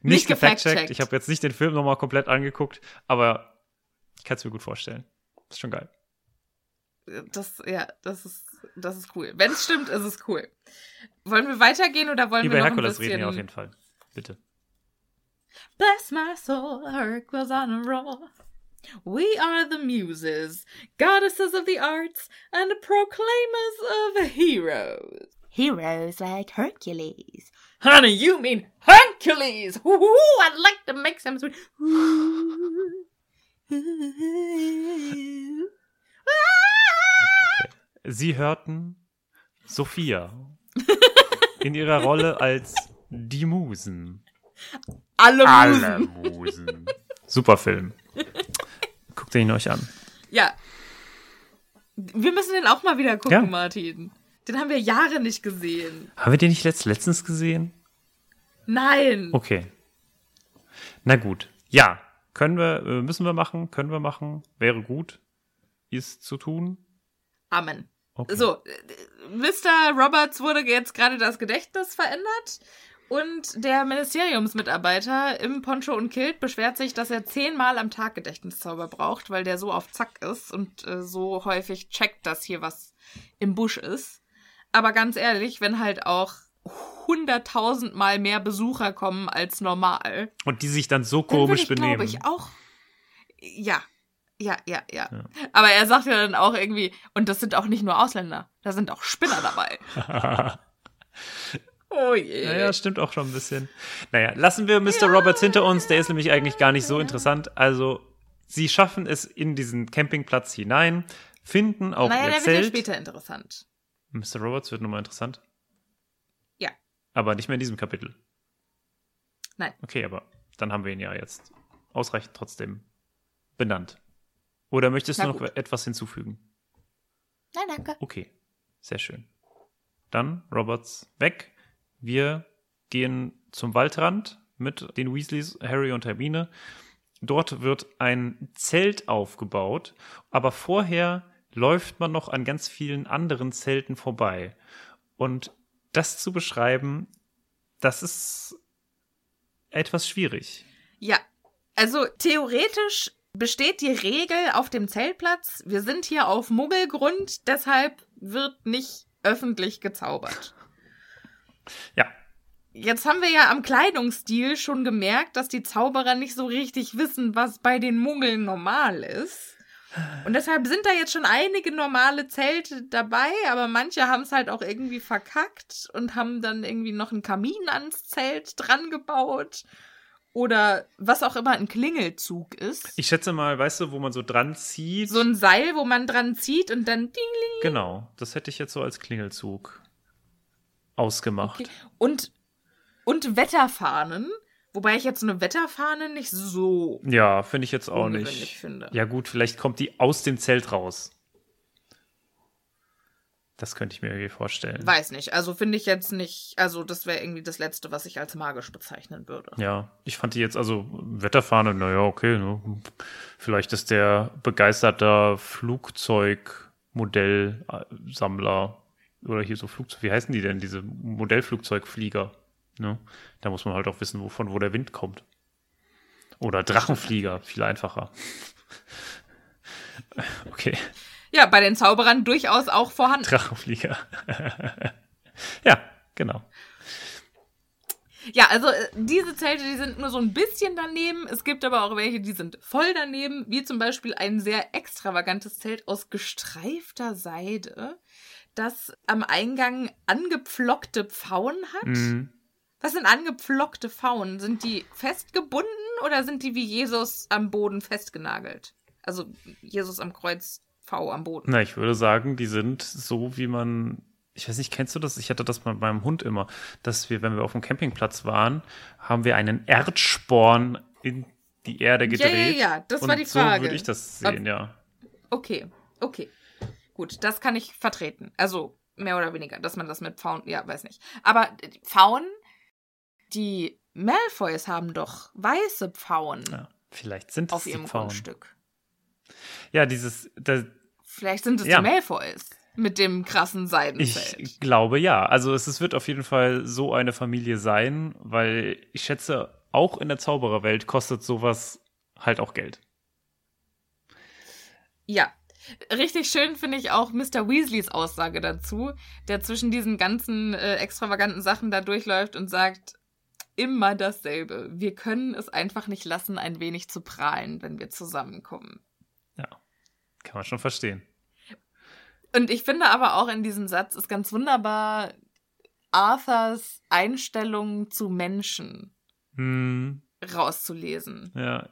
nicht, Nicht gefact-checkt. gefact-checkt. Ich habe jetzt nicht den Film nochmal komplett angeguckt, aber ich kann es mir gut vorstellen. ist schon geil. Das, ja, das ist, das ist cool. Wenn es stimmt, ist es cool. Wollen wir weitergehen oder wollen Über wir noch Herkules ein bisschen... reden wir auf jeden Fall. Bitte. Bless my soul, Hercules on a roll. We are the muses, goddesses of the arts, and proclaimers of heroes. Heroes like Hercules. Honey, you mean Hercules! Ooh, I'd like to make some sweet. Sie hörten Sophia in ihrer Rolle als die Musen. Alle Musen. Musen. Super Film. Guckt ihn euch an. Ja. Wir müssen den auch mal wieder gucken, Ja. Martin. Den haben wir Jahre nicht gesehen. Haben wir den nicht letzt, letztens gesehen? Nein. Okay. Na gut. Ja, können wir, äh, müssen wir machen, können wir machen, wäre gut, ist zu tun. Amen. Okay. So, äh, Mr. Roberts wurde jetzt gerade das Gedächtnis verändert und der Ministeriumsmitarbeiter im Poncho und Kilt beschwert sich, dass er zehnmal am Tag Gedächtniszauber braucht, weil der so auf Zack ist und äh, so häufig checkt, dass hier was im Busch ist. Aber ganz ehrlich, wenn halt auch hunderttausendmal mehr Besucher kommen als normal, Und die sich dann so dann würde komisch ich, benehmen. glaube ich, auch. Ja. Ja, ja, ja, Aber er sagt ja dann auch irgendwie, und das sind auch nicht nur Ausländer, da sind auch Spinner dabei. oh je. Naja, stimmt auch schon ein bisschen. Naja, lassen wir Mr. Roberts hinter uns. Der ist nämlich eigentlich gar nicht so interessant. Also, sie schaffen es in diesen Campingplatz hinein, finden auch naja, ihr der wird ja Zelt. später interessant. Mr. Roberts wird nochmal interessant. Ja. Aber nicht mehr in diesem Kapitel. Nein. Okay, aber dann haben wir ihn ja jetzt ausreichend trotzdem benannt. Oder möchtest Na du noch gut. etwas hinzufügen? Nein, danke. Okay, sehr schön. Dann Roberts weg. Wir gehen zum Waldrand mit den Weasleys, Harry und Hermine. Dort wird ein Zelt aufgebaut, aber vorher läuft man noch an ganz vielen anderen Zelten vorbei. Und das zu beschreiben, das ist etwas schwierig. Ja, also theoretisch besteht die Regel auf dem Zeltplatz, wir sind hier auf Muggelgrund, deshalb wird nicht öffentlich gezaubert. Ja, Jetzt haben wir ja am Kleidungsstil schon gemerkt, dass die Zauberer nicht so richtig wissen, was bei den Muggeln normal ist. Und deshalb sind da jetzt schon einige normale Zelte dabei, aber manche haben es halt auch irgendwie verkackt und haben dann irgendwie noch einen Kamin ans Zelt dran gebaut. Oder was auch immer ein Klingelzug ist. ich schätze mal, weißt du, wo man so dran zieht. so ein Seil, wo man dran zieht und dann ding, Genau, das hätte ich jetzt so als Klingelzug ausgemacht. Okay. Und, und Wetterfahnen. Wobei ich jetzt eine Wetterfahne nicht so Ja, finde ich jetzt auch nicht. finde. Ja gut, vielleicht kommt die aus dem Zelt raus. Das könnte ich mir irgendwie vorstellen. Weiß nicht. Also finde ich jetzt nicht. Also, das wäre irgendwie das Letzte, was ich als magisch bezeichnen würde. Ja, ich fand die jetzt, also Wetterfahne, naja, okay. Ne? Vielleicht ist der begeisterter Flugzeugmodellsammler oder hier so Flugzeug, wie heißen die denn, diese Modellflugzeugflieger? Ne? Da muss man halt auch wissen, wovon wo der Wind kommt. Oder Drachenflieger, viel einfacher. okay. Ja, bei den Zauberern durchaus auch vorhanden. Drachenflieger. ja, genau. Ja, also äh, diese Zelte, die sind nur so ein bisschen daneben. Es gibt aber auch welche, die sind voll daneben, wie zum Beispiel ein sehr extravagantes Zelt aus gestreifter Seide, das am Eingang angepflockte Pfauen hat. Mhm. Was sind angepflockte Pfauen? Sind die festgebunden oder sind die wie Jesus am Boden festgenagelt? Also Jesus am Kreuz V am Boden. Na, ich würde sagen, die sind so, wie man. Ich weiß nicht, kennst du das? Ich hatte das bei meinem Hund immer, dass wir, wenn wir auf dem Campingplatz waren, haben wir einen Erdsporn in die Erde Ja, ja, gedreht. ja, das war die So Frage. würde ich das sehen, ja. Okay, okay. Gut, das kann ich vertreten. Also mehr oder weniger, dass man das mit Pfauen, ja, weiß nicht. Aber die Pfauen, die Malfoys haben doch weiße Pfauen ja. Vielleicht sind es auf ihrem Pfauen. Grundstück. Ja, dieses. Das, Vielleicht sind es Ja. die Malfoys mit dem krassen Seidenzelt. ich glaube ja. Also es, es wird auf jeden Fall so eine Familie sein, weil ich schätze, auch in der Zaubererwelt kostet sowas halt auch Geld. Ja. Richtig schön finde ich auch Mr. Weasleys Aussage dazu, der zwischen diesen ganzen äh, extravaganten Sachen da durchläuft und sagt, immer dasselbe. Wir können es einfach nicht lassen, ein wenig zu prahlen, wenn wir zusammenkommen. Ja. Kann man schon verstehen. Und ich finde aber auch in diesem Satz ist ganz wunderbar Arthurs Einstellung zu Menschen Hm, rauszulesen. ja.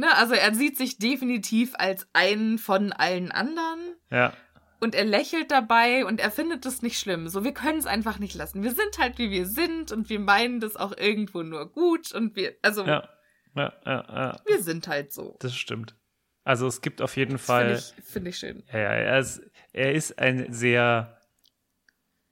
Ne, also er sieht sich definitiv als einen von allen anderen Ja. und er lächelt dabei und er findet es nicht schlimm. So, wir können es einfach nicht lassen. Wir sind halt wie wir sind und wir meinen das auch irgendwo nur gut und wir, also Ja. Ja, ja, ja. wir sind halt so. Das stimmt. Also es gibt auf jeden Das Fall. finde ich, find ich schön. Ja, er ist, er ist ein sehr,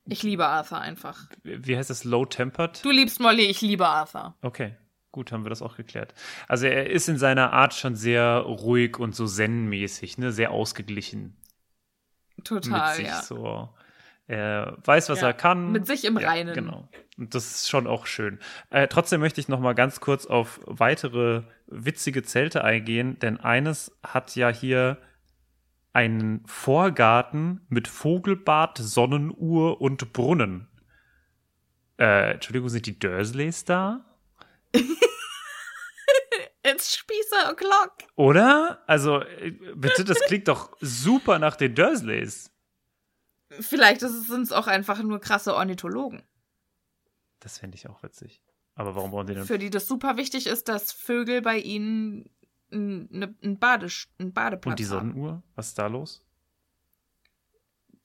Ich liebe Arthur einfach. wie heißt das, low-tempered? Du liebst Molly, ich liebe Arthur. Okay, gut, haben wir das auch geklärt. Also er ist in seiner Art schon sehr ruhig und so zen-mäßig, ne, sehr ausgeglichen Total, mit sich ja. so. Er weiß, was Ja, er kann. mit sich im ja, Reinen. Genau. Und das ist schon auch schön. Äh, trotzdem möchte ich noch mal ganz kurz auf weitere witzige Zelte eingehen, denn eines hat ja hier einen Vorgarten mit Vogelbad, Sonnenuhr und Brunnen. Äh, Entschuldigung, sind die Dursleys da? It's Spießer o'clock. Oder? Also, äh, bitte, das klingt doch super nach den Dursleys. Vielleicht sind es auch einfach nur krasse Ornithologen, Das fände ich auch witzig. Aber warum wollen die denn für die das super wichtig ist, dass Vögel bei ihnen einen ein Badisch, einen Badeplatz Und die haben. Sonnenuhr? Was ist da los?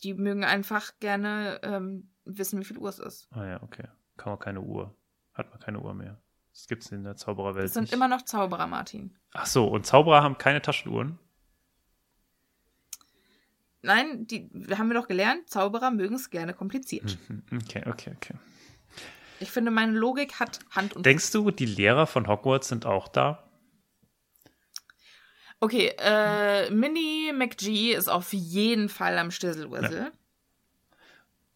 Die mögen einfach gerne ähm, wissen, wie viel Uhr es ist. Ah ja, okay. Kann man keine Uhr. Hat man keine Uhr mehr. Das gibt's in der Zaubererwelt Das sind nicht. immer noch Zauberer, Martin. Ach so, und Zauberer haben keine Taschenuhren? Nein, die haben wir doch gelernt, Zauberer mögen es gerne kompliziert. Hm, Okay, okay, okay. Ich finde, meine Logik hat Hand und Denkst du, die Lehrer von Hogwarts sind auch da? Okay, äh, Minnie McGee ist auf jeden Fall am Stisselwissel.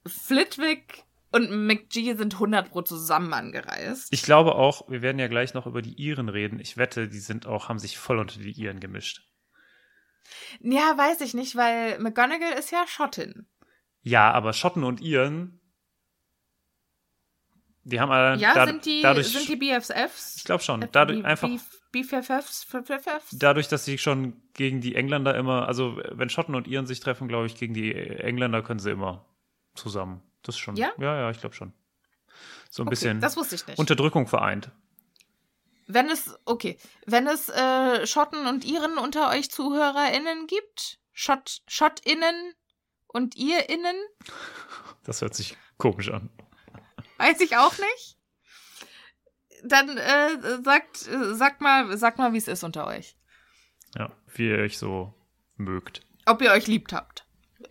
Flitwick und McGee sind 100 pro zusammen angereist. Ich glaube auch, wir werden ja gleich noch über die Iren reden. Ich wette, die sind auch, haben sich voll unter die Iren gemischt. Ja, weiß ich nicht, weil McGonagall ist ja Schottin. Ja, aber Schotten und Iren, die haben alle Ja, sind die, dadurch, sind die BFFs? ich glaube schon, Äh, dadurch einfach BFFs? BFFs? dadurch, dass sie schon gegen die Engländer immer, also wenn Schotten und Iren sich treffen, glaube ich, gegen die Engländer können sie immer zusammen. Das schon. Ja? Ja, ja, ich glaube schon. So ein Okay, bisschen das wusste ich nicht. Unterdrückung vereint. Wenn es, okay, wenn es äh, Schotten und Iren unter euch ZuhörerInnen gibt, Schott, SchottInnen und IrInnen, Das hört sich komisch an. weiß ich auch nicht. Dann äh, sagt, äh, sagt mal, sagt mal, wie es ist unter euch. Ja, wie ihr euch so mögt. Ob ihr euch liebt habt.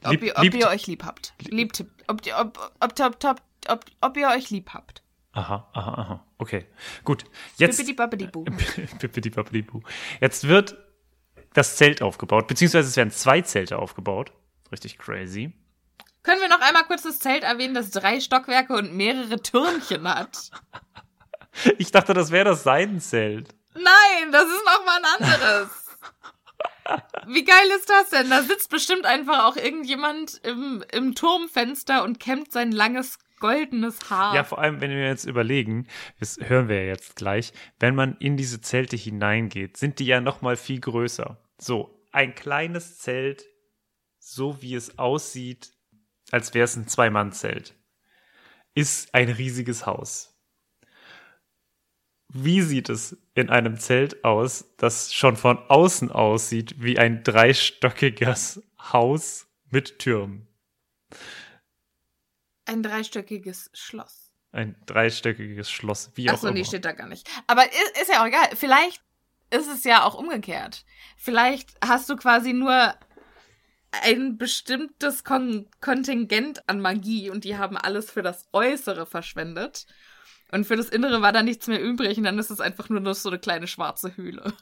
Ob, Lieb- ihr, ob ihr euch lieb habt. Liebt, ob, ihr- ob, ob, ob, ob, ob, ob ihr euch lieb habt. Aha, aha, aha. Okay, gut. Jetzt. Jetzt wird das Zelt aufgebaut, beziehungsweise es werden zwei Zelte aufgebaut. Richtig crazy. Können wir noch einmal kurz das Zelt erwähnen, das drei Stockwerke und mehrere Türmchen hat? Ich dachte, das wäre das Seidenzelt. Nein, das ist noch mal ein anderes. Wie geil ist das denn? Da sitzt bestimmt einfach auch irgendjemand im, im Turmfenster und kämmt sein langes goldenes Haar. Ja, vor allem, wenn wir jetzt überlegen, das hören wir ja jetzt gleich, wenn man in diese Zelte hineingeht, sind die ja noch mal viel größer. So, ein kleines Zelt, so wie es aussieht, als wäre es ein Zwei-Mann-Zelt, ist ein riesiges Haus. Wie sieht es in einem Zelt aus, das schon von außen aussieht wie ein dreistöckiges Haus mit Türmen? Ein dreistöckiges Schloss. Ein dreistöckiges Schloss, wie auch Achso, immer. nee, steht da gar nicht. Aber ist, ist ja auch egal. Vielleicht ist es ja auch umgekehrt. Vielleicht hast du quasi nur ein bestimmtes Kon Kontingent an Magie und die haben alles für das Äußere verschwendet. Und für das Innere war da nichts mehr übrig und dann ist es einfach nur noch so eine kleine schwarze Höhle.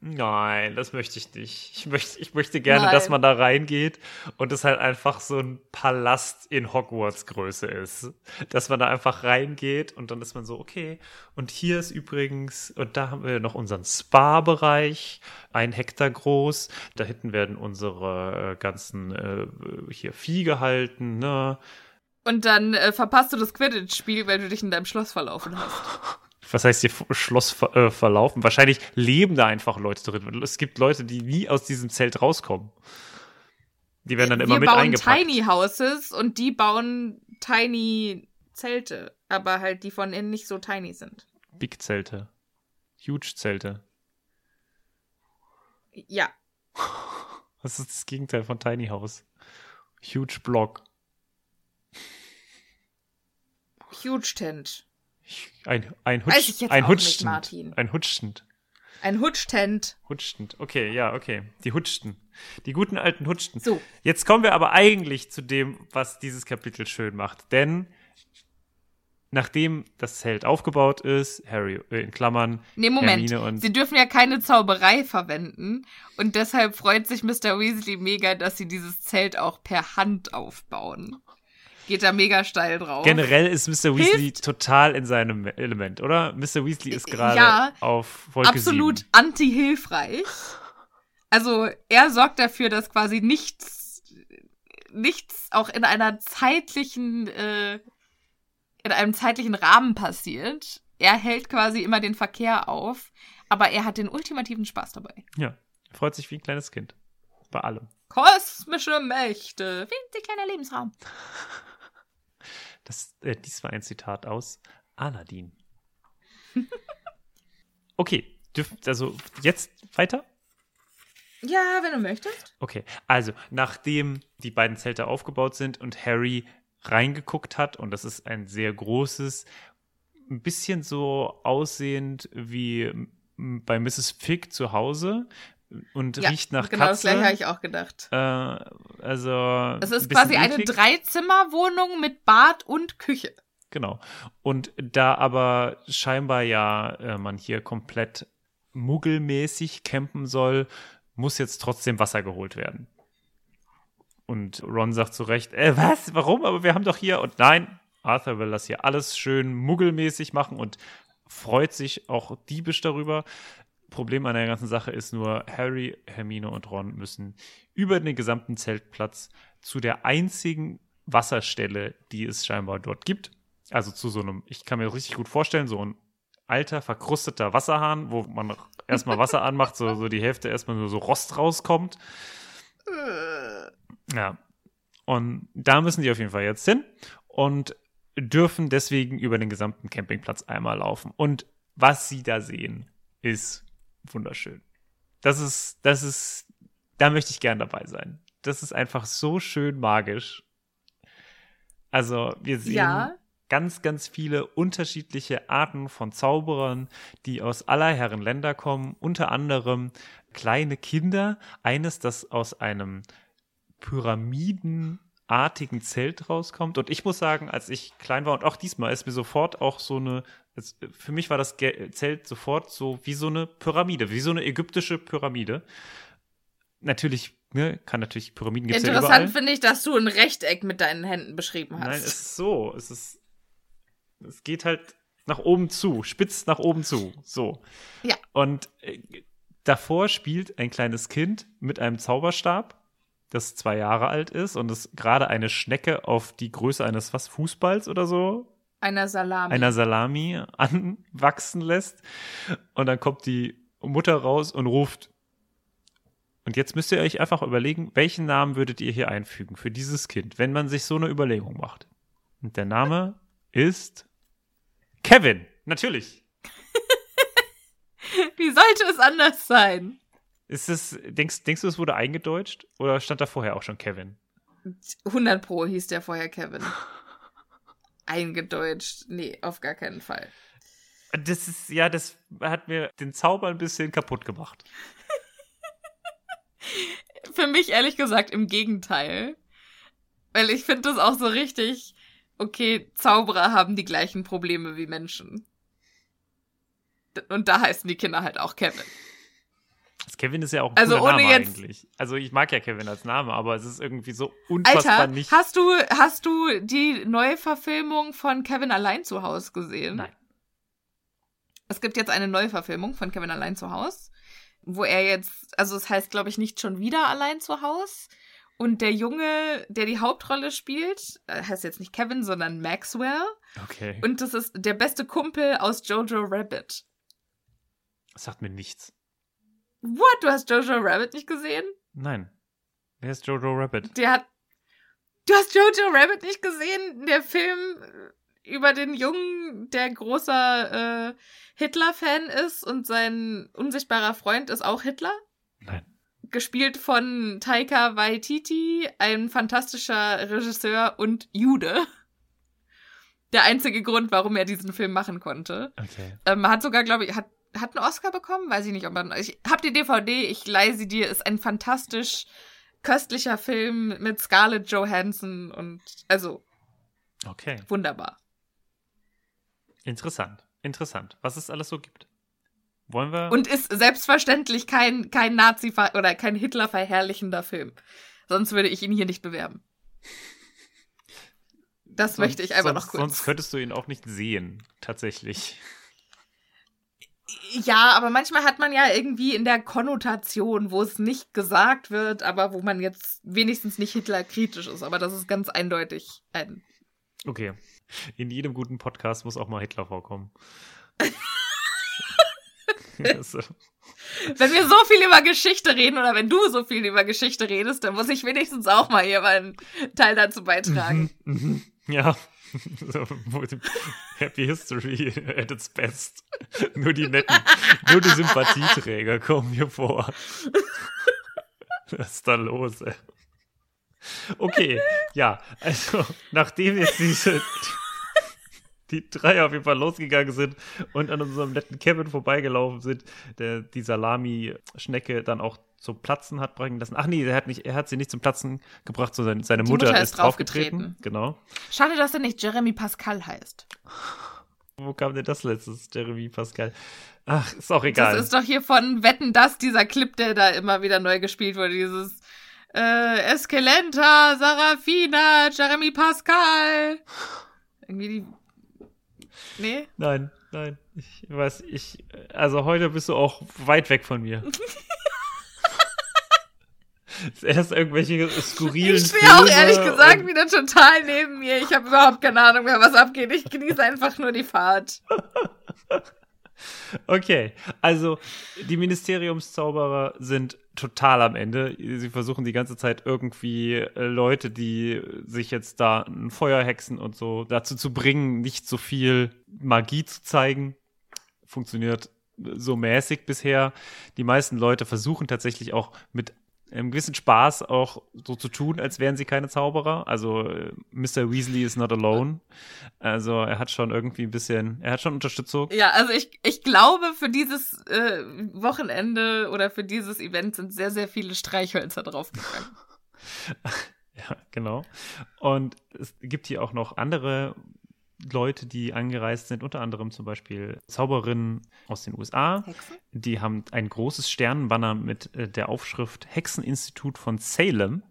Nein, das möchte ich nicht. Ich möchte, ich möchte gerne, Nein. dass man da reingeht und es halt einfach so ein Palast in Hogwarts-Größe ist. Dass man da einfach reingeht und dann ist man so, okay. Und hier ist übrigens, und da haben wir noch unseren Spa-Bereich, ein Hektar groß. Da hinten werden unsere äh, ganzen äh, hier Vieh gehalten, ne? Und dann äh, verpasst du das Quidditch-Spiel, weil du dich in deinem Schloss verlaufen hast. was heißt hier Schloss ver äh, verlaufen? Wahrscheinlich leben da einfach Leute drin. Es gibt Leute, die nie aus diesem Zelt rauskommen. Die werden dann immer Wir mit bauen eingepackt. Tiny Houses und die bauen Tiny Zelte, aber halt die von innen nicht so tiny sind. Big Zelte. Huge Zelte. Ja. Was ist das Gegenteil von Tiny House? Huge Block. Huge Tent. Ein, ein Weiß Hutsch, ich jetzt ein auch nicht, Hutschend. Martin. Ein Hutschend. Ein Hutsch-Tent. Hutschend. Okay, ja, okay. Die Hutschten. Die guten alten Hutschten. So. Jetzt kommen wir aber eigentlich zu dem, was dieses Kapitel schön macht. Denn nachdem das Zelt aufgebaut ist, Harry äh, in Klammern, Nee, Moment. Hermine und Sie dürfen ja keine Zauberei verwenden. Und deshalb freut sich Mr. Weasley mega, dass sie dieses Zelt auch per Hand aufbauen. Geht da mega steil drauf. generell ist Mr. Weasley Hilft- total in seinem Element, oder? Mr. Weasley ist gerade Ja, auf Wolke Absolut 7. anti-hilfreich. Also er sorgt dafür, dass quasi nichts, nichts auch in einer zeitlichen, äh, in einem zeitlichen Rahmen passiert. Er hält quasi immer den Verkehr auf, aber er hat den ultimativen Spaß dabei. Ja, er freut sich wie ein kleines Kind. Bei allem. Kosmische Mächte, winzig kleiner Lebensraum. Das, äh, dies war ein Zitat aus Aladdin. okay, dürft, also jetzt weiter? Ja, wenn du möchtest. Okay, also nachdem die beiden Zelte aufgebaut sind und Harry reingeguckt hat, und das ist ein sehr großes, ein bisschen so aussehend wie bei Mrs. Fig zu Hause und Ja, riecht nach genau das Katze. gleiche habe ich auch gedacht. äh, also Es ein ist bisschen quasi eine. Dreizimmerwohnung mit Bad und Küche. Genau. Und da aber scheinbar ja äh, man hier komplett muggelmäßig campen soll, muss jetzt trotzdem Wasser geholt werden. Und Ron sagt zu Recht, äh, was? Warum? Aber wir haben doch hier. Und nein, Arthur will das hier alles schön muggelmäßig machen und freut sich auch diebisch darüber. Problem an der ganzen Sache ist nur, Harry, Hermine und Ron müssen über den gesamten Zeltplatz zu der einzigen Wasserstelle, die es scheinbar dort gibt. Also zu so einem, ich kann mir richtig gut vorstellen, so ein alter, verkrusteter Wasserhahn, wo man erstmal Wasser anmacht, so, so die Hälfte erstmal nur so Rost rauskommt. Ja. Und da müssen die auf jeden Fall jetzt hin und dürfen deswegen über den gesamten Campingplatz einmal laufen. Und was sie da sehen, ist wunderschön. Das ist, das ist, da möchte ich gern dabei sein. Das ist einfach so schön magisch. Also, wir sehen Ja. ganz, ganz viele unterschiedliche Arten von Zauberern, die aus aller Herren Länder kommen, unter anderem kleine Kinder. Eines, das aus einem pyramidenartigen Zelt rauskommt. Und ich muss sagen, als ich klein war und auch diesmal ist mir sofort auch so eine, es, für mich war das Zelt sofort so wie so eine Pyramide, wie so eine ägyptische Pyramide. Natürlich, ne, kann natürlich Pyramiden gibt's ja. Interessant finde ich, dass du ein Rechteck mit deinen Händen beschrieben hast. Nein, es ist so. Es ist. Es geht halt nach oben zu, spitz nach oben zu. So. Ja. Und äh, davor spielt ein kleines Kind mit einem Zauberstab, das zwei Jahre alt ist und es gerade eine Schnecke auf die Größe eines was Fußballs oder so, Einer Salami. einer Salami anwachsen lässt. Und dann kommt die Mutter raus und ruft. Und jetzt müsst ihr euch einfach überlegen, welchen Namen würdet ihr hier einfügen für dieses Kind, wenn man sich so eine Überlegung macht. Und der Name ist Kevin. Natürlich. Wie sollte es anders sein? Ist es, denkst, denkst du, es wurde eingedeutscht oder stand da vorher auch schon Kevin? 100 Pro hieß der vorher Kevin. Eingedeutscht. Nee, auf gar keinen Fall. Das ist, ja, das hat mir den Zauber ein bisschen kaputt gemacht. Für mich ehrlich gesagt im Gegenteil. Weil ich finde das auch so richtig, okay, Zauberer haben die gleichen Probleme wie Menschen. Und da heißen die Kinder halt auch Kevin. Das Kevin ist ja auch ein Also ohne Name jetzt- eigentlich. Also ich mag ja Kevin als Name, aber es ist irgendwie so unfassbar Alter, nicht. hast du, hast du die Neuverfilmung von Kevin allein zu Hause gesehen? Nein. Es gibt jetzt eine Neuverfilmung von Kevin allein zu Haus, wo er jetzt, also es heißt, glaube ich, nicht schon wieder allein zu Haus. Und der Junge, der die Hauptrolle spielt, äh, heißt jetzt nicht Kevin, sondern Maxwell. Okay. Und das ist der beste Kumpel aus Jojo Rabbit. Das sagt mir nichts. What? Du hast Jojo Rabbit nicht gesehen? Nein. Wer ist Jojo Rabbit? Der hat. Du hast Jojo Rabbit nicht gesehen? Der Film über den Jungen, der großer äh, Hitler-Fan ist und sein unsichtbarer Freund ist auch Hitler? Nein. Gespielt von Taika Waititi, ein fantastischer Regisseur und Jude. Der einzige Grund, warum er diesen Film machen konnte. Okay. Ähm, hat sogar, glaube ich, hat, hat einen Oscar bekommen? Weiß ich nicht, ob man. Ich hab die DVD, ich leih sie dir. Ist ein fantastisch köstlicher Film mit Scarlett Johansson und also Okay. wunderbar. Interessant. Interessant. Was es alles so gibt. Wollen wir. Und ist selbstverständlich kein, kein Nazi- oder kein Hitler-verherrlichender Film. Sonst würde ich ihn hier nicht bewerben. Das sonst- möchte ich einfach sonst, noch kurz. Sonst könntest du ihn auch nicht sehen, tatsächlich. Ja, aber manchmal hat man ja irgendwie in der Konnotation, wo es nicht gesagt wird, aber wo man jetzt wenigstens nicht Hitler kritisch ist. Aber das ist ganz eindeutig ein. Okay. In jedem guten Podcast muss auch mal Hitler vorkommen. Also, Wenn wir so viel über Geschichte reden oder wenn du so viel über Geschichte redest, dann muss ich wenigstens auch mal hier meinen Teil dazu beitragen. mhm. ja. Happy History at its best. Nur die netten, nur die Sympathieträger kommen hier vor. Was ist da los, ey? Okay, ja, also nachdem jetzt diese die drei auf jeden Fall losgegangen sind und an unserem netten Kevin vorbeigelaufen sind, der die Salami-Schnecke dann auch zum Platzen hat bringen lassen. Ach nee, er hat, nicht, er hat sie nicht zum Platzen gebracht, sondern seine Die Mutter, Mutter ist ist draufgetreten. draufgetreten. Genau. Schade, dass er nicht Jeremy Pascal heißt. Wo kam denn das letztes, Jeremy Pascal? Ach, ist auch egal. Das ist doch hier von Wetten, das dieser Clip, der da immer wieder neu gespielt wurde. Dieses äh, Eskelenta, Sarafina, Jeremy Pascal. Irgendwie die. Nee? Nein, nein. Ich weiß, ich, also heute bist du auch weit weg von mir. Erst irgendwelche skurrilen Ich stehe auch ehrlich gesagt wieder total neben mir. Ich habe überhaupt keine Ahnung mehr, was abgeht. Ich genieße einfach nur die Fahrt. Okay, also die Ministeriumszauberer sind total am Ende. Sie versuchen die ganze Zeit irgendwie äh, Leute, die sich jetzt da ein Feuer hexen und so dazu zu bringen, nicht so viel Magie zu zeigen. Funktioniert so mäßig bisher. Die meisten Leute versuchen tatsächlich auch mit einem gewissen Spaß auch so zu tun, als wären sie keine Zauberer. Also äh, Mr. Weasley is not alone. Also er hat schon irgendwie ein bisschen, er hat schon Unterstützung. Ja, also ich, ich glaube, für dieses äh, Wochenende oder für dieses Event sind sehr, sehr viele Streichhölzer draufgegangen. ja, genau. Und es gibt hier auch noch andere Leute, die angereist sind, unter anderem zum Beispiel Zauberinnen aus den USA. Hexen? Die haben ein großes Sternenbanner mit äh, der Aufschrift Hexeninstitut von Salem.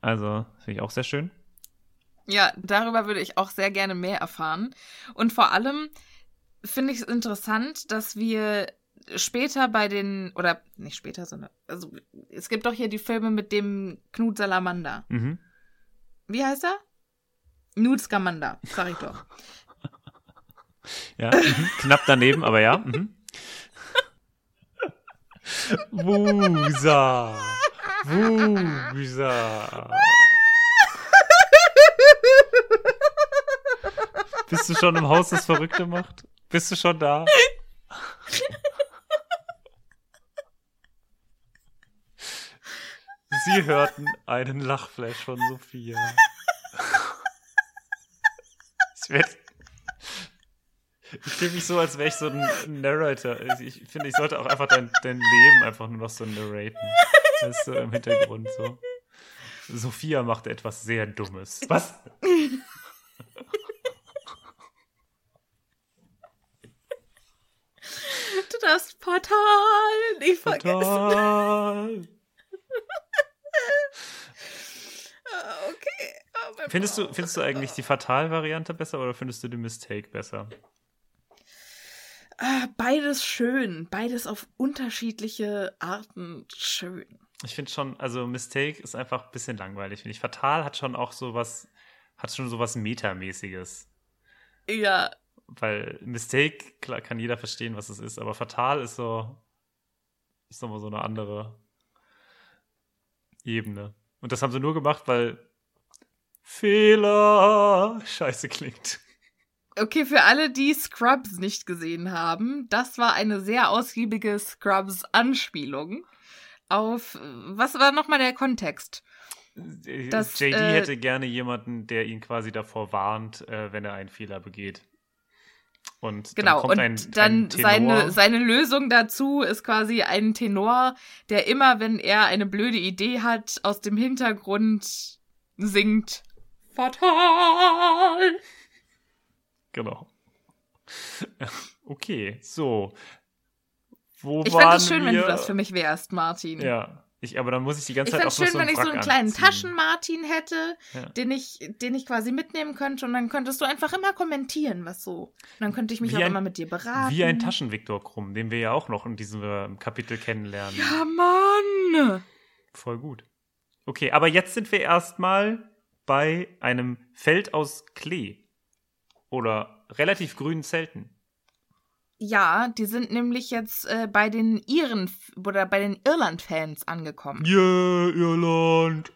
Also, finde ich auch sehr schön. Ja, darüber würde ich auch sehr gerne mehr erfahren. Und vor allem finde ich es interessant, dass wir später bei den, oder nicht später, sondern, also es gibt doch hier die Filme mit dem Knut Salamander. Mhm. Wie heißt er? Knut Scamander, sag ich doch. Ja, mhm. knapp daneben, aber ja. Mhm. Wusa. Wusa. Bist du schon im Haus, das Verrückte macht? Bist du schon da? Sie hörten einen Lachflash von Sophia. Ich werd, ich fühle mich so, als wäre ich so ein Narrator. Also Ich finde, ich sollte auch einfach dein, dein Leben einfach nur noch so narraten. Das ist so im Hintergrund so. Sophia macht etwas sehr Dummes. Was? Du darfst Portal nicht vergessen. Total. Ah, Okay. Findest du, findest du eigentlich die Fatal-Variante besser oder findest du die Mistake besser? Ah, Beides schön. Beides auf unterschiedliche Arten schön. Ich finde schon, also Mistake ist einfach ein bisschen langweilig, finde ich. Fatal hat schon auch so was, hat schon so was Metamäßiges. Ja, Weil Mistake, klar, kann jeder verstehen, was es ist, aber Fatal ist so, ist nochmal so eine andere Ebene. Und das haben sie nur gemacht, weil Fehler scheiße klingt. Okay, für alle, die Scrubs nicht gesehen haben, das war eine sehr ausgiebige Scrubs-Anspielung auf, was war nochmal der Kontext? Das, JD äh, hätte gerne jemanden, der ihn quasi davor warnt, äh, wenn er einen Fehler begeht. Und Genau, und ein, dann ein Tenor. seine, seine Lösung dazu ist quasi ein Tenor, der immer, wenn er eine blöde Idee hat, aus dem Hintergrund singt. Fatal! Genau. Okay, so. Wo Ich fände es schön, wenn wir? du das für mich wärst, Martin. Ja, ich, aber dann muss ich die ganze Ich Zeit fände auch es noch schön, so wenn einen ich so einen kleinen. Taschen-Martin hätte, Ja. den, ich, den ich quasi mitnehmen könnte und dann könntest du einfach immer kommentieren, was so. Und dann könnte ich mich Wie auch ein- immer mit dir beraten. Wie ein Taschen-Viktor Krumm, den wir ja auch noch in diesem äh, Kapitel kennenlernen. Ja, Mann! Voll gut. Okay, aber jetzt sind wir erstmal bei einem Feld aus Klee. Oder relativ grünen Zelten. Ja, die sind nämlich jetzt äh, bei den Iren oder bei den Irland-Fans angekommen. Yeah, Irland.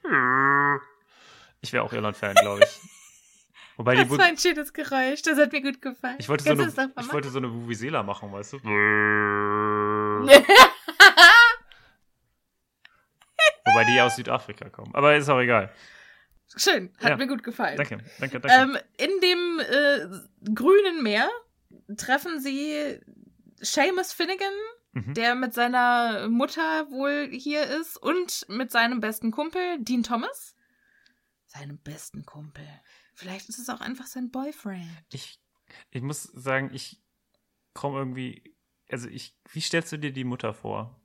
Ich wäre auch Irland-Fan, glaube ich. Wobei Das war ein schönes Geräusch, das hat mir gut gefallen. ich wollte so eine, ich wollte so eine Vuvuzela machen, weißt du? Wobei die ja aus Südafrika kommen. Aber ist auch egal. Schön, hat Ja. mir gut gefallen. Danke, danke, danke. Ähm, in dem äh, grünen Meer treffen sie Seamus Finnegan, Mhm. der mit seiner Mutter wohl hier ist, und mit seinem besten Kumpel, Dean Thomas. Seinem besten Kumpel. Vielleicht ist es auch einfach sein Boyfriend. Ich, ich muss sagen, ich komme irgendwie. Also, ich, wie stellst du dir die Mutter vor?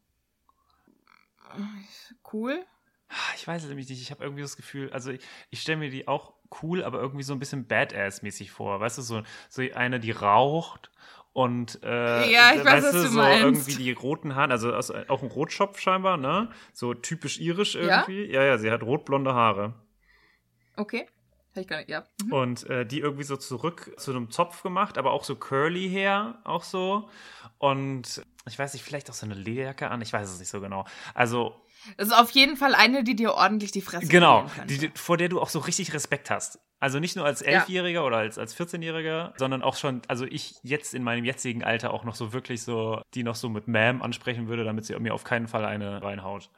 Cool. Ah, Ich weiß es nämlich nicht. Ich habe irgendwie das Gefühl, also ich, ich stelle mir die auch cool, aber irgendwie so ein bisschen Badass-mäßig vor. Weißt du, so, so eine, die raucht und äh, Ja, ich weiß, weißt du, du so meinst. irgendwie die roten Haare, also aus, auch ein Rotschopf scheinbar, ne? So typisch irisch Ja? irgendwie. Ja, ja, sie hat rotblonde Haare. Okay. Hab ich gar nicht, ja. Mhm. Und äh, die irgendwie so zurück zu einem Zopf gemacht, aber auch so curly her, auch so. Und ich weiß nicht, vielleicht auch so eine Lederjacke an, ich weiß es nicht so genau. Also Das ist auf jeden Fall eine, die dir ordentlich die Fresse Genau, die, vor der du auch so richtig Respekt hast. Also nicht nur als Ja. Elfjähriger oder als, als 14-Jähriger, sondern auch schon, also ich jetzt in meinem jetzigen Alter auch noch so wirklich so, die noch so mit Ma'am ansprechen würde, damit sie mir auf keinen Fall eine reinhaut.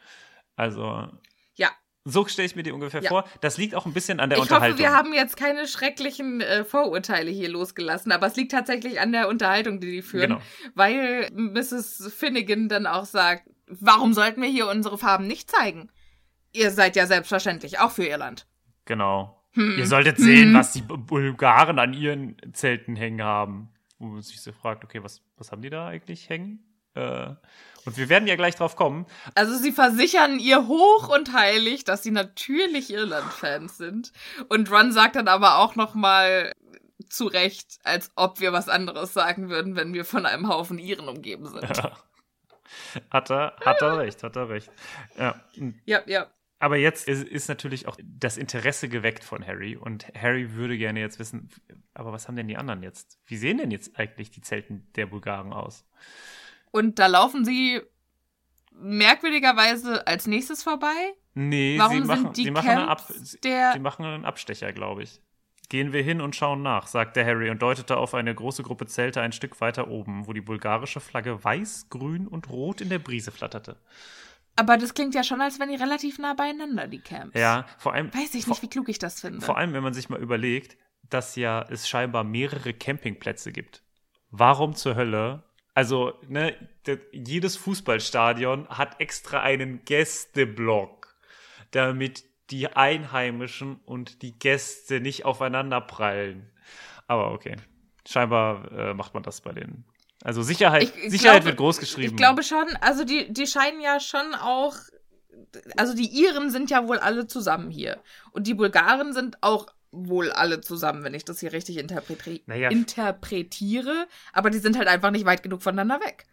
Also, ja. so stelle ich mir die ungefähr Ja. vor. Das liegt auch ein bisschen an der Ich hoffe, Unterhaltung. wir haben jetzt keine schrecklichen äh, Vorurteile hier losgelassen, aber es liegt tatsächlich an der Unterhaltung, die die führen, Genau. weil Mrs. Finnegan dann auch sagt, warum sollten wir hier unsere Farben nicht zeigen? Ihr seid ja selbstverständlich auch für Irland. Genau. Hm. Ihr solltet sehen, was die Bulgaren an ihren Zelten hängen haben. Wo man sich so fragt, okay, was, was haben die da eigentlich hängen? Äh, und wir werden ja gleich drauf kommen. Also sie versichern ihr hoch und heilig, dass sie natürlich Irland-Fans sind. Und Ron sagt dann aber auch noch mal zu Recht, als ob wir was anderes sagen würden, wenn wir von einem Haufen Iren umgeben sind. Hat er, hat er recht, hat er recht. Ja. Ja, ja. Aber jetzt ist, ist natürlich auch das Interesse geweckt von Harry und Harry würde gerne jetzt wissen, aber was haben denn die anderen jetzt? Wie sehen denn jetzt eigentlich die Zelten der Bulgaren aus? Und da laufen sie merkwürdigerweise als nächstes vorbei. Nee, Warum sie sind machen, die sie machen, Ab, sie, der- sie machen einen Abstecher, glaube ich. Gehen wir hin und schauen nach, sagte Harry und deutete auf eine große Gruppe Zelte ein Stück weiter oben, wo die bulgarische Flagge weiß, grün und rot in der Brise flatterte. Aber das klingt ja schon, als wenn die relativ nah beieinander, die Camps. Ja, vor allem, Weiß ich vor, nicht, wie klug ich das finde. vor allem, wenn man sich mal überlegt, dass ja es scheinbar mehrere Campingplätze gibt. Warum zur Hölle? Also, ne, jedes Fußballstadion hat extra einen Gästeblock, damit die Einheimischen und die Gäste nicht aufeinander prallen. Aber okay. Scheinbar äh, macht man das bei denen. Also Sicherheit, Ich- ich Sicherheit glaube- wird groß geschrieben. Ich glaube schon, also die, die scheinen ja schon auch, also die Iren sind ja wohl alle zusammen hier. Und die Bulgaren sind auch wohl alle zusammen, wenn ich das hier richtig interpreti Naja. interpretiere. Aber die sind halt einfach nicht weit genug voneinander weg.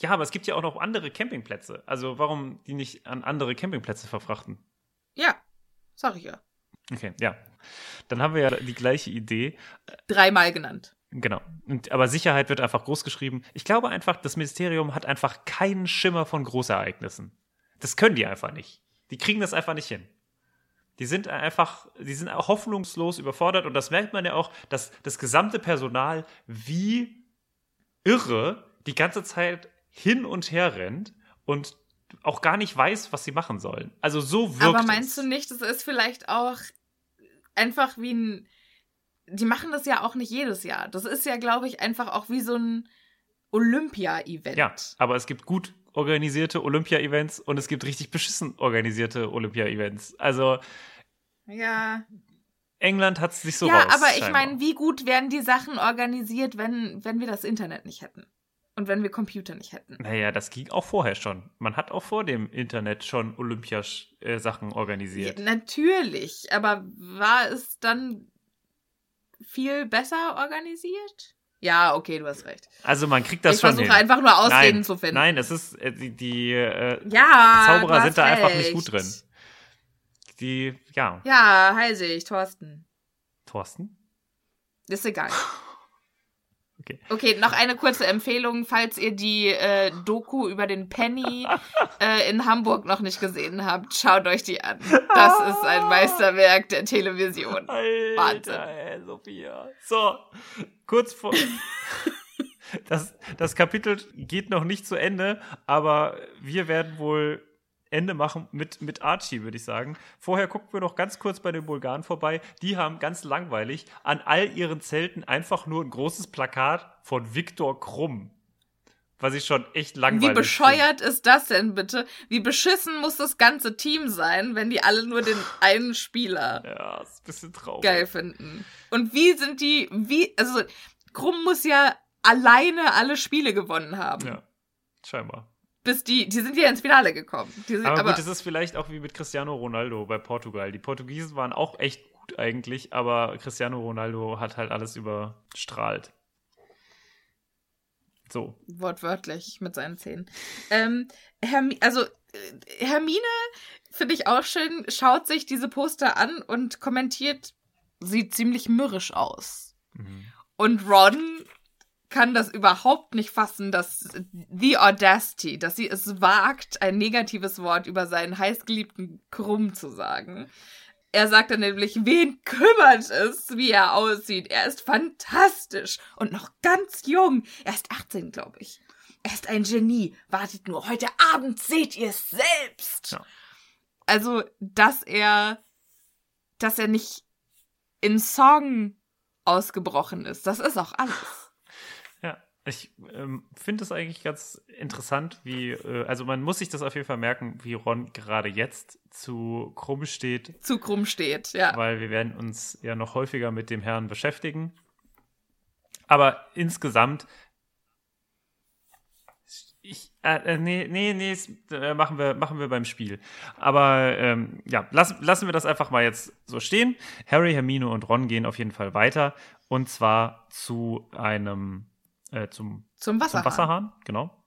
ja, aber es gibt ja auch noch andere Campingplätze. Also warum die nicht an andere Campingplätze verfrachten? Ja, sag ich ja. Okay, ja. Dann haben wir ja die gleiche Idee. Dreimal genannt. Genau. Und, aber Sicherheit wird einfach groß geschrieben. Ich glaube einfach, das Ministerium hat einfach keinen Schimmer von Großereignissen. Das können die einfach nicht. Die kriegen das einfach nicht hin. Die sind einfach, die sind hoffnungslos überfordert und das merkt man ja auch, dass das gesamte Personal wie irre die ganze Zeit hin und her rennt und auch gar nicht weiß, was sie machen sollen. Also so wirkt Aber meinst es. du nicht, das ist vielleicht auch einfach wie ein. Die machen das ja auch nicht jedes Jahr. Das ist ja, glaube ich, einfach auch wie so ein Olympia-Event. Ja, aber es gibt gut organisierte Olympia-Events und es gibt richtig beschissen organisierte Olympia-Events. Also Ja. England hat es sich so ja, raus. aber ich meine, wie gut wären die Sachen organisiert, wenn, wenn wir das Internet nicht hätten? Und wenn wir Computer nicht hätten? Naja, das ging auch vorher schon. Man hat auch vor dem Internet schon Olympiasachen organisiert. Ja, natürlich, aber war es dann viel besser organisiert? Ja, okay, du hast recht. Also man kriegt das ich schon versuche hin. einfach nur Ausreden nein, zu finden. Nein, es ist äh, die, die äh, Ja, Zauberer sind da einfach recht. nicht gut drin. Die, ja, Ja, Heisig, Thorsten. Thorsten? Ist egal. Okay. Okay, noch eine kurze Empfehlung, falls ihr die äh, Doku über den Penny äh, in Hamburg noch nicht gesehen habt, schaut euch die an. Das ist ein Meisterwerk der Television. Wahnsinn. Alter, ey, Sophia. So, kurz vor. Das, das Kapitel geht noch nicht zu Ende, aber wir werden wohl Ende machen mit, mit Archie, würde ich sagen. Vorher gucken wir noch ganz kurz bei den Bulgaren vorbei. Die haben ganz langweilig an all ihren Zelten einfach nur ein großes Plakat von Viktor Krumm. Was ich schon echt langweilig Wie bescheuert ist das denn bitte? Wie beschissen muss das ganze Team sein, wenn die alle nur den einen Spieler finde. Ja, ist ein bisschen traurig. geil finden? Und wie sind die, wie, also Krumm muss ja alleine alle Spiele gewonnen haben. Ja, scheinbar. Bis die, die sind ja ins Finale gekommen. Sind, Aber, aber gut, es ist vielleicht auch wie mit Cristiano Ronaldo bei Portugal. Die Portugiesen waren auch echt gut eigentlich, aber Cristiano Ronaldo hat halt alles überstrahlt. So. Wortwörtlich mit seinen Zähnen. Ähm, Hermi also, äh, Hermine finde ich auch schön, schaut sich diese Poster an und kommentiert, sieht ziemlich mürrisch aus. Mhm. Und Ron kann das überhaupt nicht fassen, dass The Audacity, dass sie es wagt, ein negatives Wort über seinen heißgeliebten Krumm zu sagen. Er sagt dann nämlich, wen kümmert es, wie er aussieht? Er ist fantastisch und noch ganz jung. Er ist 18, glaube ich. Er ist ein Genie. Wartet nur, heute Abend seht ihr es selbst. Ja. Also, dass er, dass er nicht in Song ausgebrochen ist, das ist auch alles. Ich ähm, finde es eigentlich ganz interessant, wie, äh, also man muss sich das auf jeden Fall merken, wie Ron gerade jetzt zu Krumm steht, Zu krumm steht, ja. weil wir werden uns ja noch häufiger mit dem Herrn beschäftigen. Aber insgesamt, ich, äh, äh, nee, nee, nee, äh, machen, wir, machen wir beim Spiel. Aber ähm, ja, lass, lassen wir das einfach mal jetzt so stehen. Harry, Hermine und Ron gehen auf jeden Fall weiter. Und zwar zu einem, äh, zum, Zum Wasserhahn. zum Wasserhahn, genau.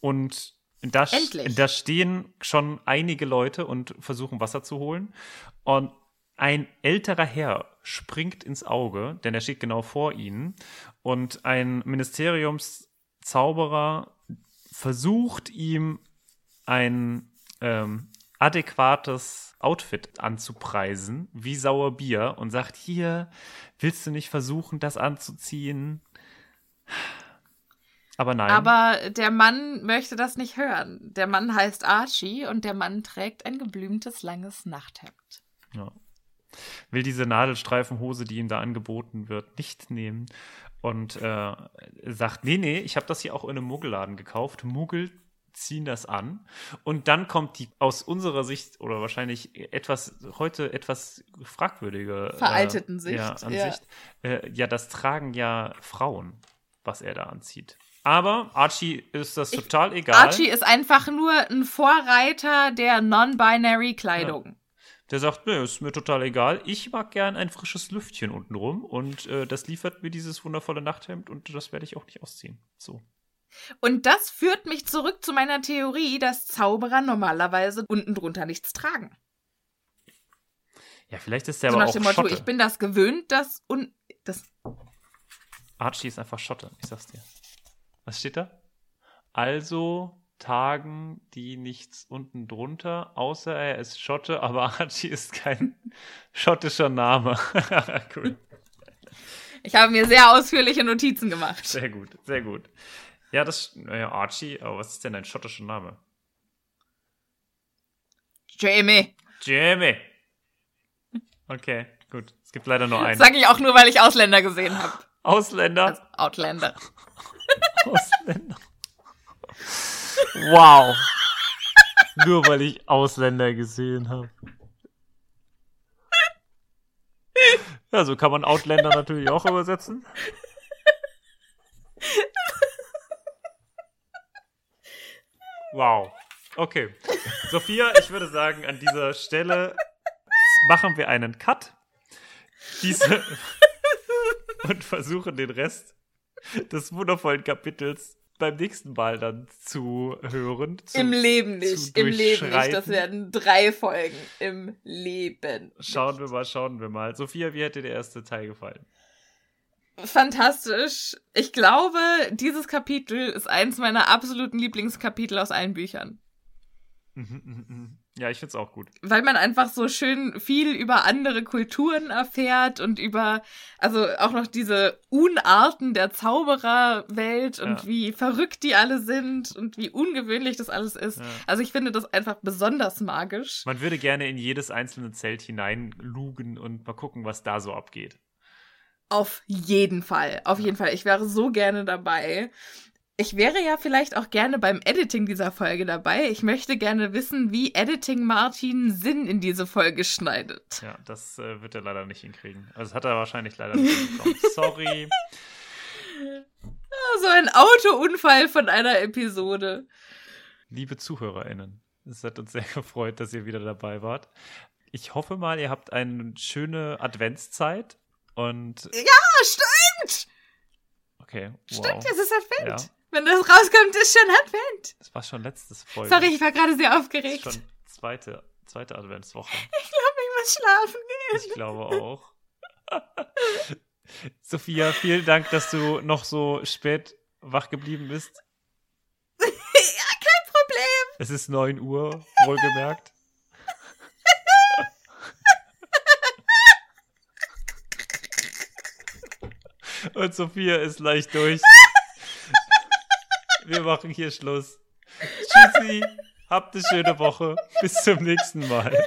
Und da, da stehen schon einige Leute und versuchen Wasser zu holen. Und ein älterer Herr springt ins Auge, denn er steht genau vor ihnen. Und ein Ministeriumszauberer versucht ihm ein ähm, adäquates Outfit anzupreisen, wie sauer Bier, und sagt: Hier, willst du nicht versuchen, das anzuziehen? Aber nein. Aber der Mann möchte das nicht hören. Der Mann heißt Archie und der Mann trägt ein geblümtes langes Nachthemd. Ja. Will diese Nadelstreifenhose, die ihm da angeboten wird, nicht nehmen. Und äh, sagt, nee, nee, ich habe das hier auch in einem Muggelladen gekauft. Muggel ziehen das an. Und dann kommt die aus unserer Sicht oder wahrscheinlich etwas, heute etwas fragwürdige Veralteten äh, Sicht, Ja, ja. Ansicht. Äh, ja, das tragen ja Frauen, was er da anzieht. Aber Archie ist das total egal. Archie ist einfach nur ein Vorreiter der non-binary Kleidung. Der sagt, nö, ist mir total egal. Ich mag gern ein frisches Lüftchen untenrum und äh, das liefert mir dieses wundervolle Nachthemd und das werde ich auch nicht ausziehen. So. Und das führt mich zurück zu meiner Theorie, dass Zauberer normalerweise unten drunter nichts tragen. Ja, vielleicht ist der so aber nach auch dem Motto, Schotte. ich bin das gewöhnt, dass un das Archie ist einfach Schotte, ich sag's dir. Was steht da? Also tagen die nichts unten drunter, außer er ist Schotte, aber Archie ist kein schottischer Name. cool. Ich habe mir sehr ausführliche Notizen gemacht. Sehr gut, sehr gut. Ja, das, naja, Archie, aber was ist denn ein schottischer Name? Jamie. Jamie. Okay, gut. Es gibt leider nur einen. Sag ich auch nur, weil ich Ausländer gesehen habe. Ausländer. Also Outlander. Ausländer. Wow. Nur weil ich Ausländer gesehen habe. Ja, so kann man Outlander natürlich auch übersetzen. Wow. Okay. Sophia, ich würde sagen, an dieser Stelle machen wir einen Cut. Diese und versuchen den Rest des wundervollen Kapitels beim nächsten Mal dann zu hören. Zu, Im Leben nicht. Im Leben nicht. Das werden drei Folgen. Im Leben. Schauen wir mal, schauen wir mal. Sophia, wie hat dir der erste Teil gefallen? Fantastisch. Ich glaube, dieses Kapitel ist eins meiner absoluten Lieblingskapitel aus allen Büchern. Ja, ich find's auch gut. Weil man einfach so schön viel über andere Kulturen erfährt und über, also auch noch diese Unarten der Zaubererwelt und Ja. wie verrückt die alle sind und wie ungewöhnlich das alles ist. Ja. Also ich finde das einfach besonders magisch. Man würde gerne in jedes einzelne Zelt hineinlugen und mal gucken, was da so abgeht. Auf jeden Fall. Auf jeden Fall. Ich wäre so gerne dabei. Ich wäre ja vielleicht auch gerne beim Editing dieser Folge dabei. Ich möchte gerne wissen, wie Editing Martin Sinn in diese Folge schneidet. Ja, das äh, wird er leider nicht hinkriegen. Also das hat er wahrscheinlich leider nicht hinbekommen. Sorry. So ein Autounfall von einer Episode. Liebe ZuhörerInnen, es hat uns sehr gefreut, dass ihr wieder dabei wart. Ich hoffe mal, ihr habt eine schöne Adventszeit und Ah, stimmt! okay, wow. Stimmt, es ist Advent. Ja. Wenn das rauskommt, ist schon Advent. Das war schon letztes Folge. Sorry, ich war gerade sehr Das aufgeregt. ist schon zweite, zweite Adventswoche. Ich glaube, ich muss schlafen gehen. Ich glaube auch. Sophia, vielen Dank, dass du noch so spät wach geblieben bist. ja, kein Problem. Es ist 9 Uhr, wohlgemerkt. Und Sophia ist leicht durch. Wir machen hier Schluss. Tschüssi, habt eine schöne Woche. Bis zum nächsten Mal.